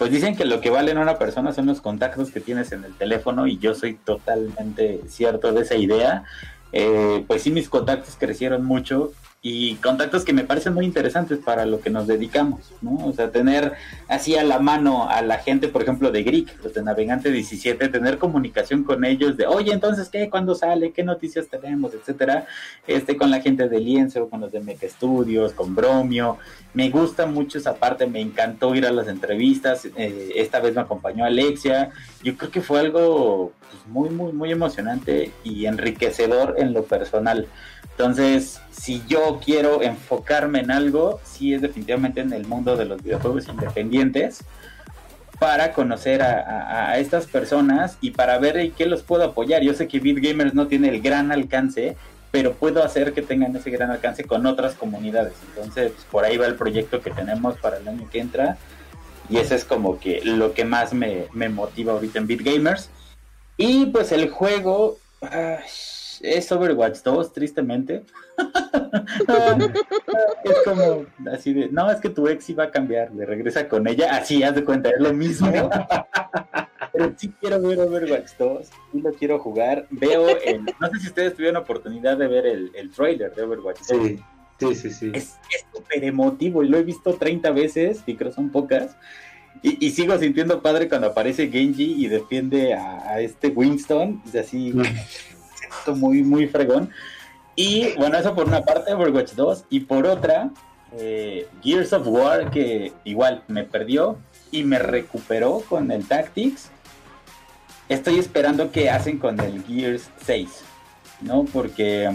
pues dicen que lo que vale en una persona son los contactos que tienes en el teléfono y yo soy totalmente cierto de esa idea. Eh, pues sí, mis contactos crecieron mucho y contactos que me parecen muy interesantes para lo que nos dedicamos, ¿no? O sea, tener así a la mano a la gente, por ejemplo, de Greek, los de Navegante 17, tener comunicación con ellos de, oye, entonces, ¿qué? ¿Cuándo sale? ¿Qué noticias tenemos? Etcétera. Este, con la gente de Lienzo, con los de Meca Studios, con Bromio. Me gusta mucho esa parte, me encantó ir a las entrevistas. eh, esta vez me acompañó Alexia. Yo creo que fue algo pues, muy, muy, muy emocionante y enriquecedor en lo personal. Entonces, si yo quiero enfocarme en algo, sí es definitivamente en el mundo de los videojuegos independientes para conocer a, estas personas y para ver qué los puedo apoyar. Yo sé que Beat Gamers no tiene el gran alcance, pero puedo hacer que tengan ese gran alcance con otras comunidades. Entonces, pues, por ahí va el proyecto que tenemos para el año que entra. Y eso es como que lo que más me, me motiva ahorita en Beat Gamers. Y pues el juego ay, es Overwatch 2, tristemente. *laughs* es como así de, no, es que tu ex iba a cambiar, le regresa con ella, así, haz de cuenta, es lo mismo. *laughs* Pero sí quiero ver Overwatch 2, sí lo quiero jugar. Veo, el- no sé si ustedes tuvieron oportunidad de ver el, el trailer de Overwatch 2. Sí, sí, sí, sí. Es es súper emotivo y lo he visto 30 veces, y creo son pocas. Y, y sigo sintiendo padre cuando aparece Genji y defiende a, a este Winston. Es así, Siento muy, muy fregón. Y bueno, eso por una parte, Overwatch 2. Y por otra, eh, Gears of War, que igual me perdió y me recuperó con el Tactics. Estoy esperando qué hacen con el Gears 6, ¿no? Porque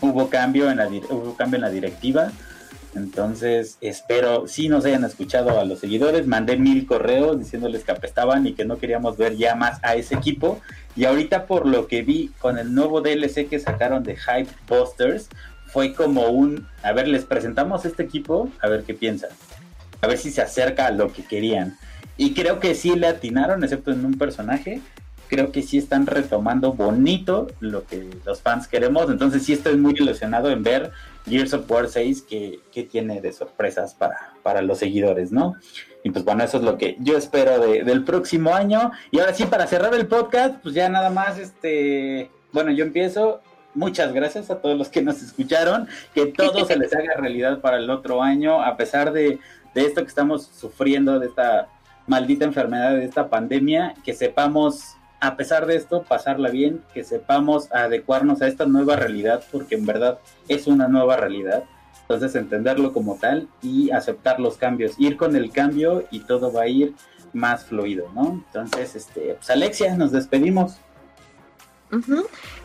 hubo cambio en la, hubo cambio en la directiva. Entonces, espero, si nos hayan escuchado a los seguidores, mandé mil correos diciéndoles que apestaban y que no queríamos ver ya más a ese equipo. Y ahorita por lo que vi con el nuevo DLC que sacaron de Hype Busters, fue como un, a ver, les presentamos este equipo, a ver qué piensan. A ver si se acerca a lo que querían. Y creo que sí le atinaron, excepto en un personaje. Creo que sí están retomando bonito lo que los fans queremos. Entonces sí estoy muy ilusionado en ver Gears of War 6 que, que tiene de sorpresas para, para los seguidores, ¿no? Y pues bueno, eso es lo que yo espero de- del próximo año. Y ahora sí, para cerrar el podcast, pues ya nada más, este, bueno, yo empiezo. Muchas gracias a todos los que nos escucharon. Que todo se les haga realidad para el otro año, a pesar de, de esto que estamos sufriendo, de esta maldita enfermedad, de esta pandemia, que sepamos, a pesar de esto, pasarla bien, que sepamos adecuarnos a esta nueva realidad, porque en verdad es una nueva realidad. Entonces entenderlo como tal y aceptar los cambios, ir con el cambio y todo va a ir más fluido, ¿no? Entonces, este, pues Alexia, nos despedimos.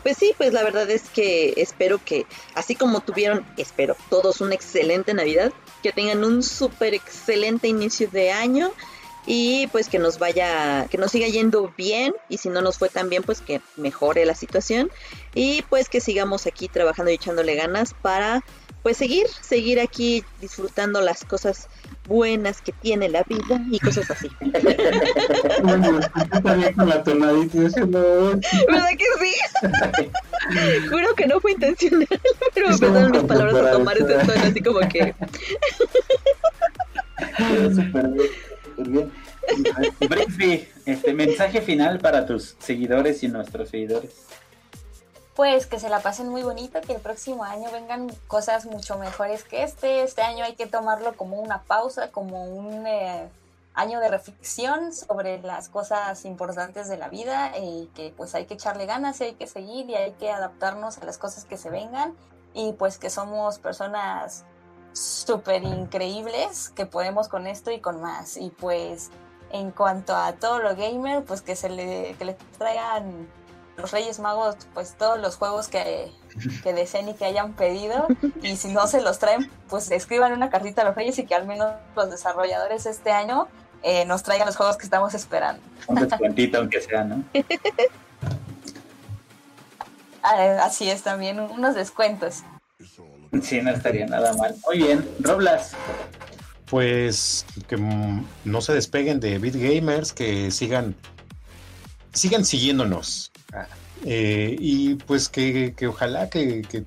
Pues sí, pues la verdad es que espero que, así como tuvieron, espero, todos una excelente Navidad, que tengan un súper excelente inicio de año y pues que nos vaya, que nos siga yendo bien y si no nos fue tan bien, pues que mejore la situación y pues que sigamos aquí trabajando y echándole ganas para pues seguir, seguir aquí disfrutando las cosas buenas que tiene la vida y cosas así. Bueno, también con la tonadita y diciendo, ¿Verdad que sí? *laughs* Juro que no fue intencional, pero me empezaron mis palabras a tomar ese tono así como que... *laughs* Súper bien, este mensaje final para tus seguidores y nuestros seguidores. Pues que se la pasen muy bonito, que el próximo año vengan cosas mucho mejores que este. Este año hay que tomarlo como una pausa, como un eh, año de reflexión sobre las cosas importantes de la vida y que pues hay que echarle ganas y hay que seguir y hay que adaptarnos a las cosas que se vengan y pues que somos personas súper increíbles que podemos con esto y con más. Y pues en cuanto a todo lo gamer, pues que se le, que le traigan los Reyes Magos, pues todos los juegos que, *laughs* que deseen y que hayan pedido. Y si no se los traen, pues escriban una cartita a los Reyes y que al menos los desarrolladores este año eh, nos traigan los juegos que estamos esperando. Un descuentito, aunque sea, ¿no? *laughs* Ah, así es también, unos descuentos. Sí, no estaría nada mal. Muy bien, Roblas. Pues que mm, no se despeguen de Beat Gamers, que sigan, sigan siguiéndonos. Eh, y pues que, que ojalá que, que,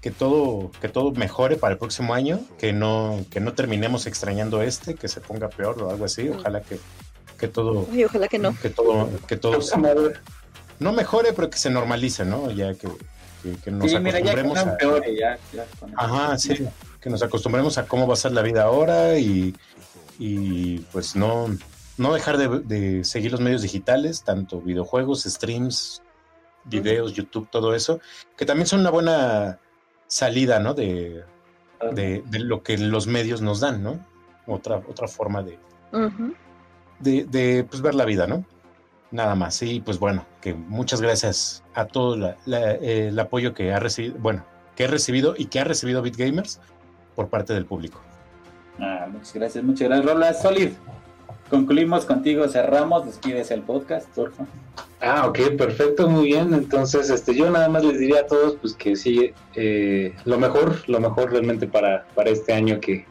que todo, que todo mejore para el próximo año, que no, que no terminemos extrañando este, que se ponga peor o algo así. Ojalá que, que todo, Ay, ojalá que no. que todo, que todo no mejore, pero que se normalice, ¿no? Ya que, que, que nos Sí, mira, ya acostumbremos a. peore, ya, eso. Ajá, sí, que nos acostumbremos a cómo va a ser la vida ahora y, y pues no, no dejar de, de seguir los medios digitales, tanto videojuegos, streams, videos, YouTube, todo eso, que también son una buena salida, ¿no? De, de, de lo que los medios nos dan, ¿no? Otra, otra forma de, de, pues, ver la vida, ¿no? Nada más. Y pues bueno, que muchas gracias a todo la- la- eh, el apoyo que ha recibido, bueno, que he recibido y que ha recibido BitGamers por parte del público. Ah, muchas gracias, muchas gracias, Roblas. Solid. Concluimos contigo, cerramos, despides el podcast, por favor. Ah, ok, perfecto, muy bien. Entonces, este, yo nada más les diría a todos, pues que sí, eh, lo mejor, lo mejor realmente para, para este año que,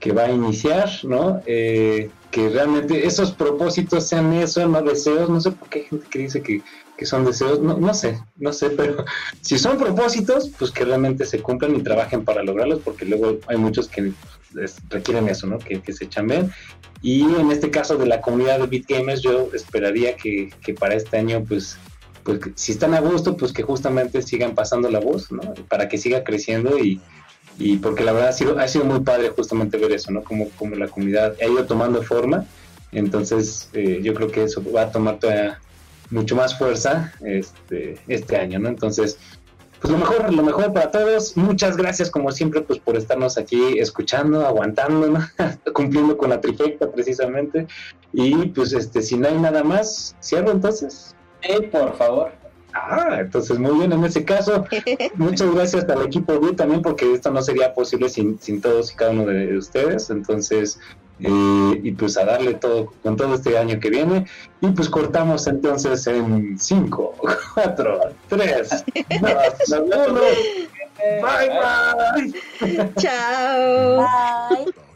que va a iniciar, ¿no? Eh, que realmente esos propósitos sean eso, no deseos. No sé por qué hay gente que dice que, que son deseos, no, no sé, no sé, pero *laughs* si son propósitos, pues que realmente se cumplan y trabajen para lograrlos, porque luego hay muchos que requieren eso, ¿no? Que, que se chamben. Y en este caso de la comunidad de BitGamers, yo esperaría que, que para este año, pues, pues si están a gusto, pues que justamente sigan pasando la voz, ¿no? Para que siga creciendo y, y porque la verdad ha sido, ha sido muy padre justamente ver eso, ¿no? Como, como la comunidad ha ido tomando forma. Entonces, eh, yo creo que eso va a tomar todavía mucho más fuerza este, este año, ¿no? Entonces, pues lo mejor, lo mejor para todos. Muchas gracias, como siempre, pues por estarnos aquí escuchando, aguantando, ¿no? *laughs* cumpliendo con la trifecta precisamente. Y pues este, si no hay nada más, cierro entonces. Eh, por favor. Ah, entonces muy bien en ese caso. *laughs* Muchas gracias al equipo B también, porque esto no sería posible sin, sin todos y cada uno de ustedes. Entonces, eh, y pues a darle todo con todo este año que viene. Y pues cortamos entonces en 5, 4, 3, 2, 1. Bye bye. Chao. Bye.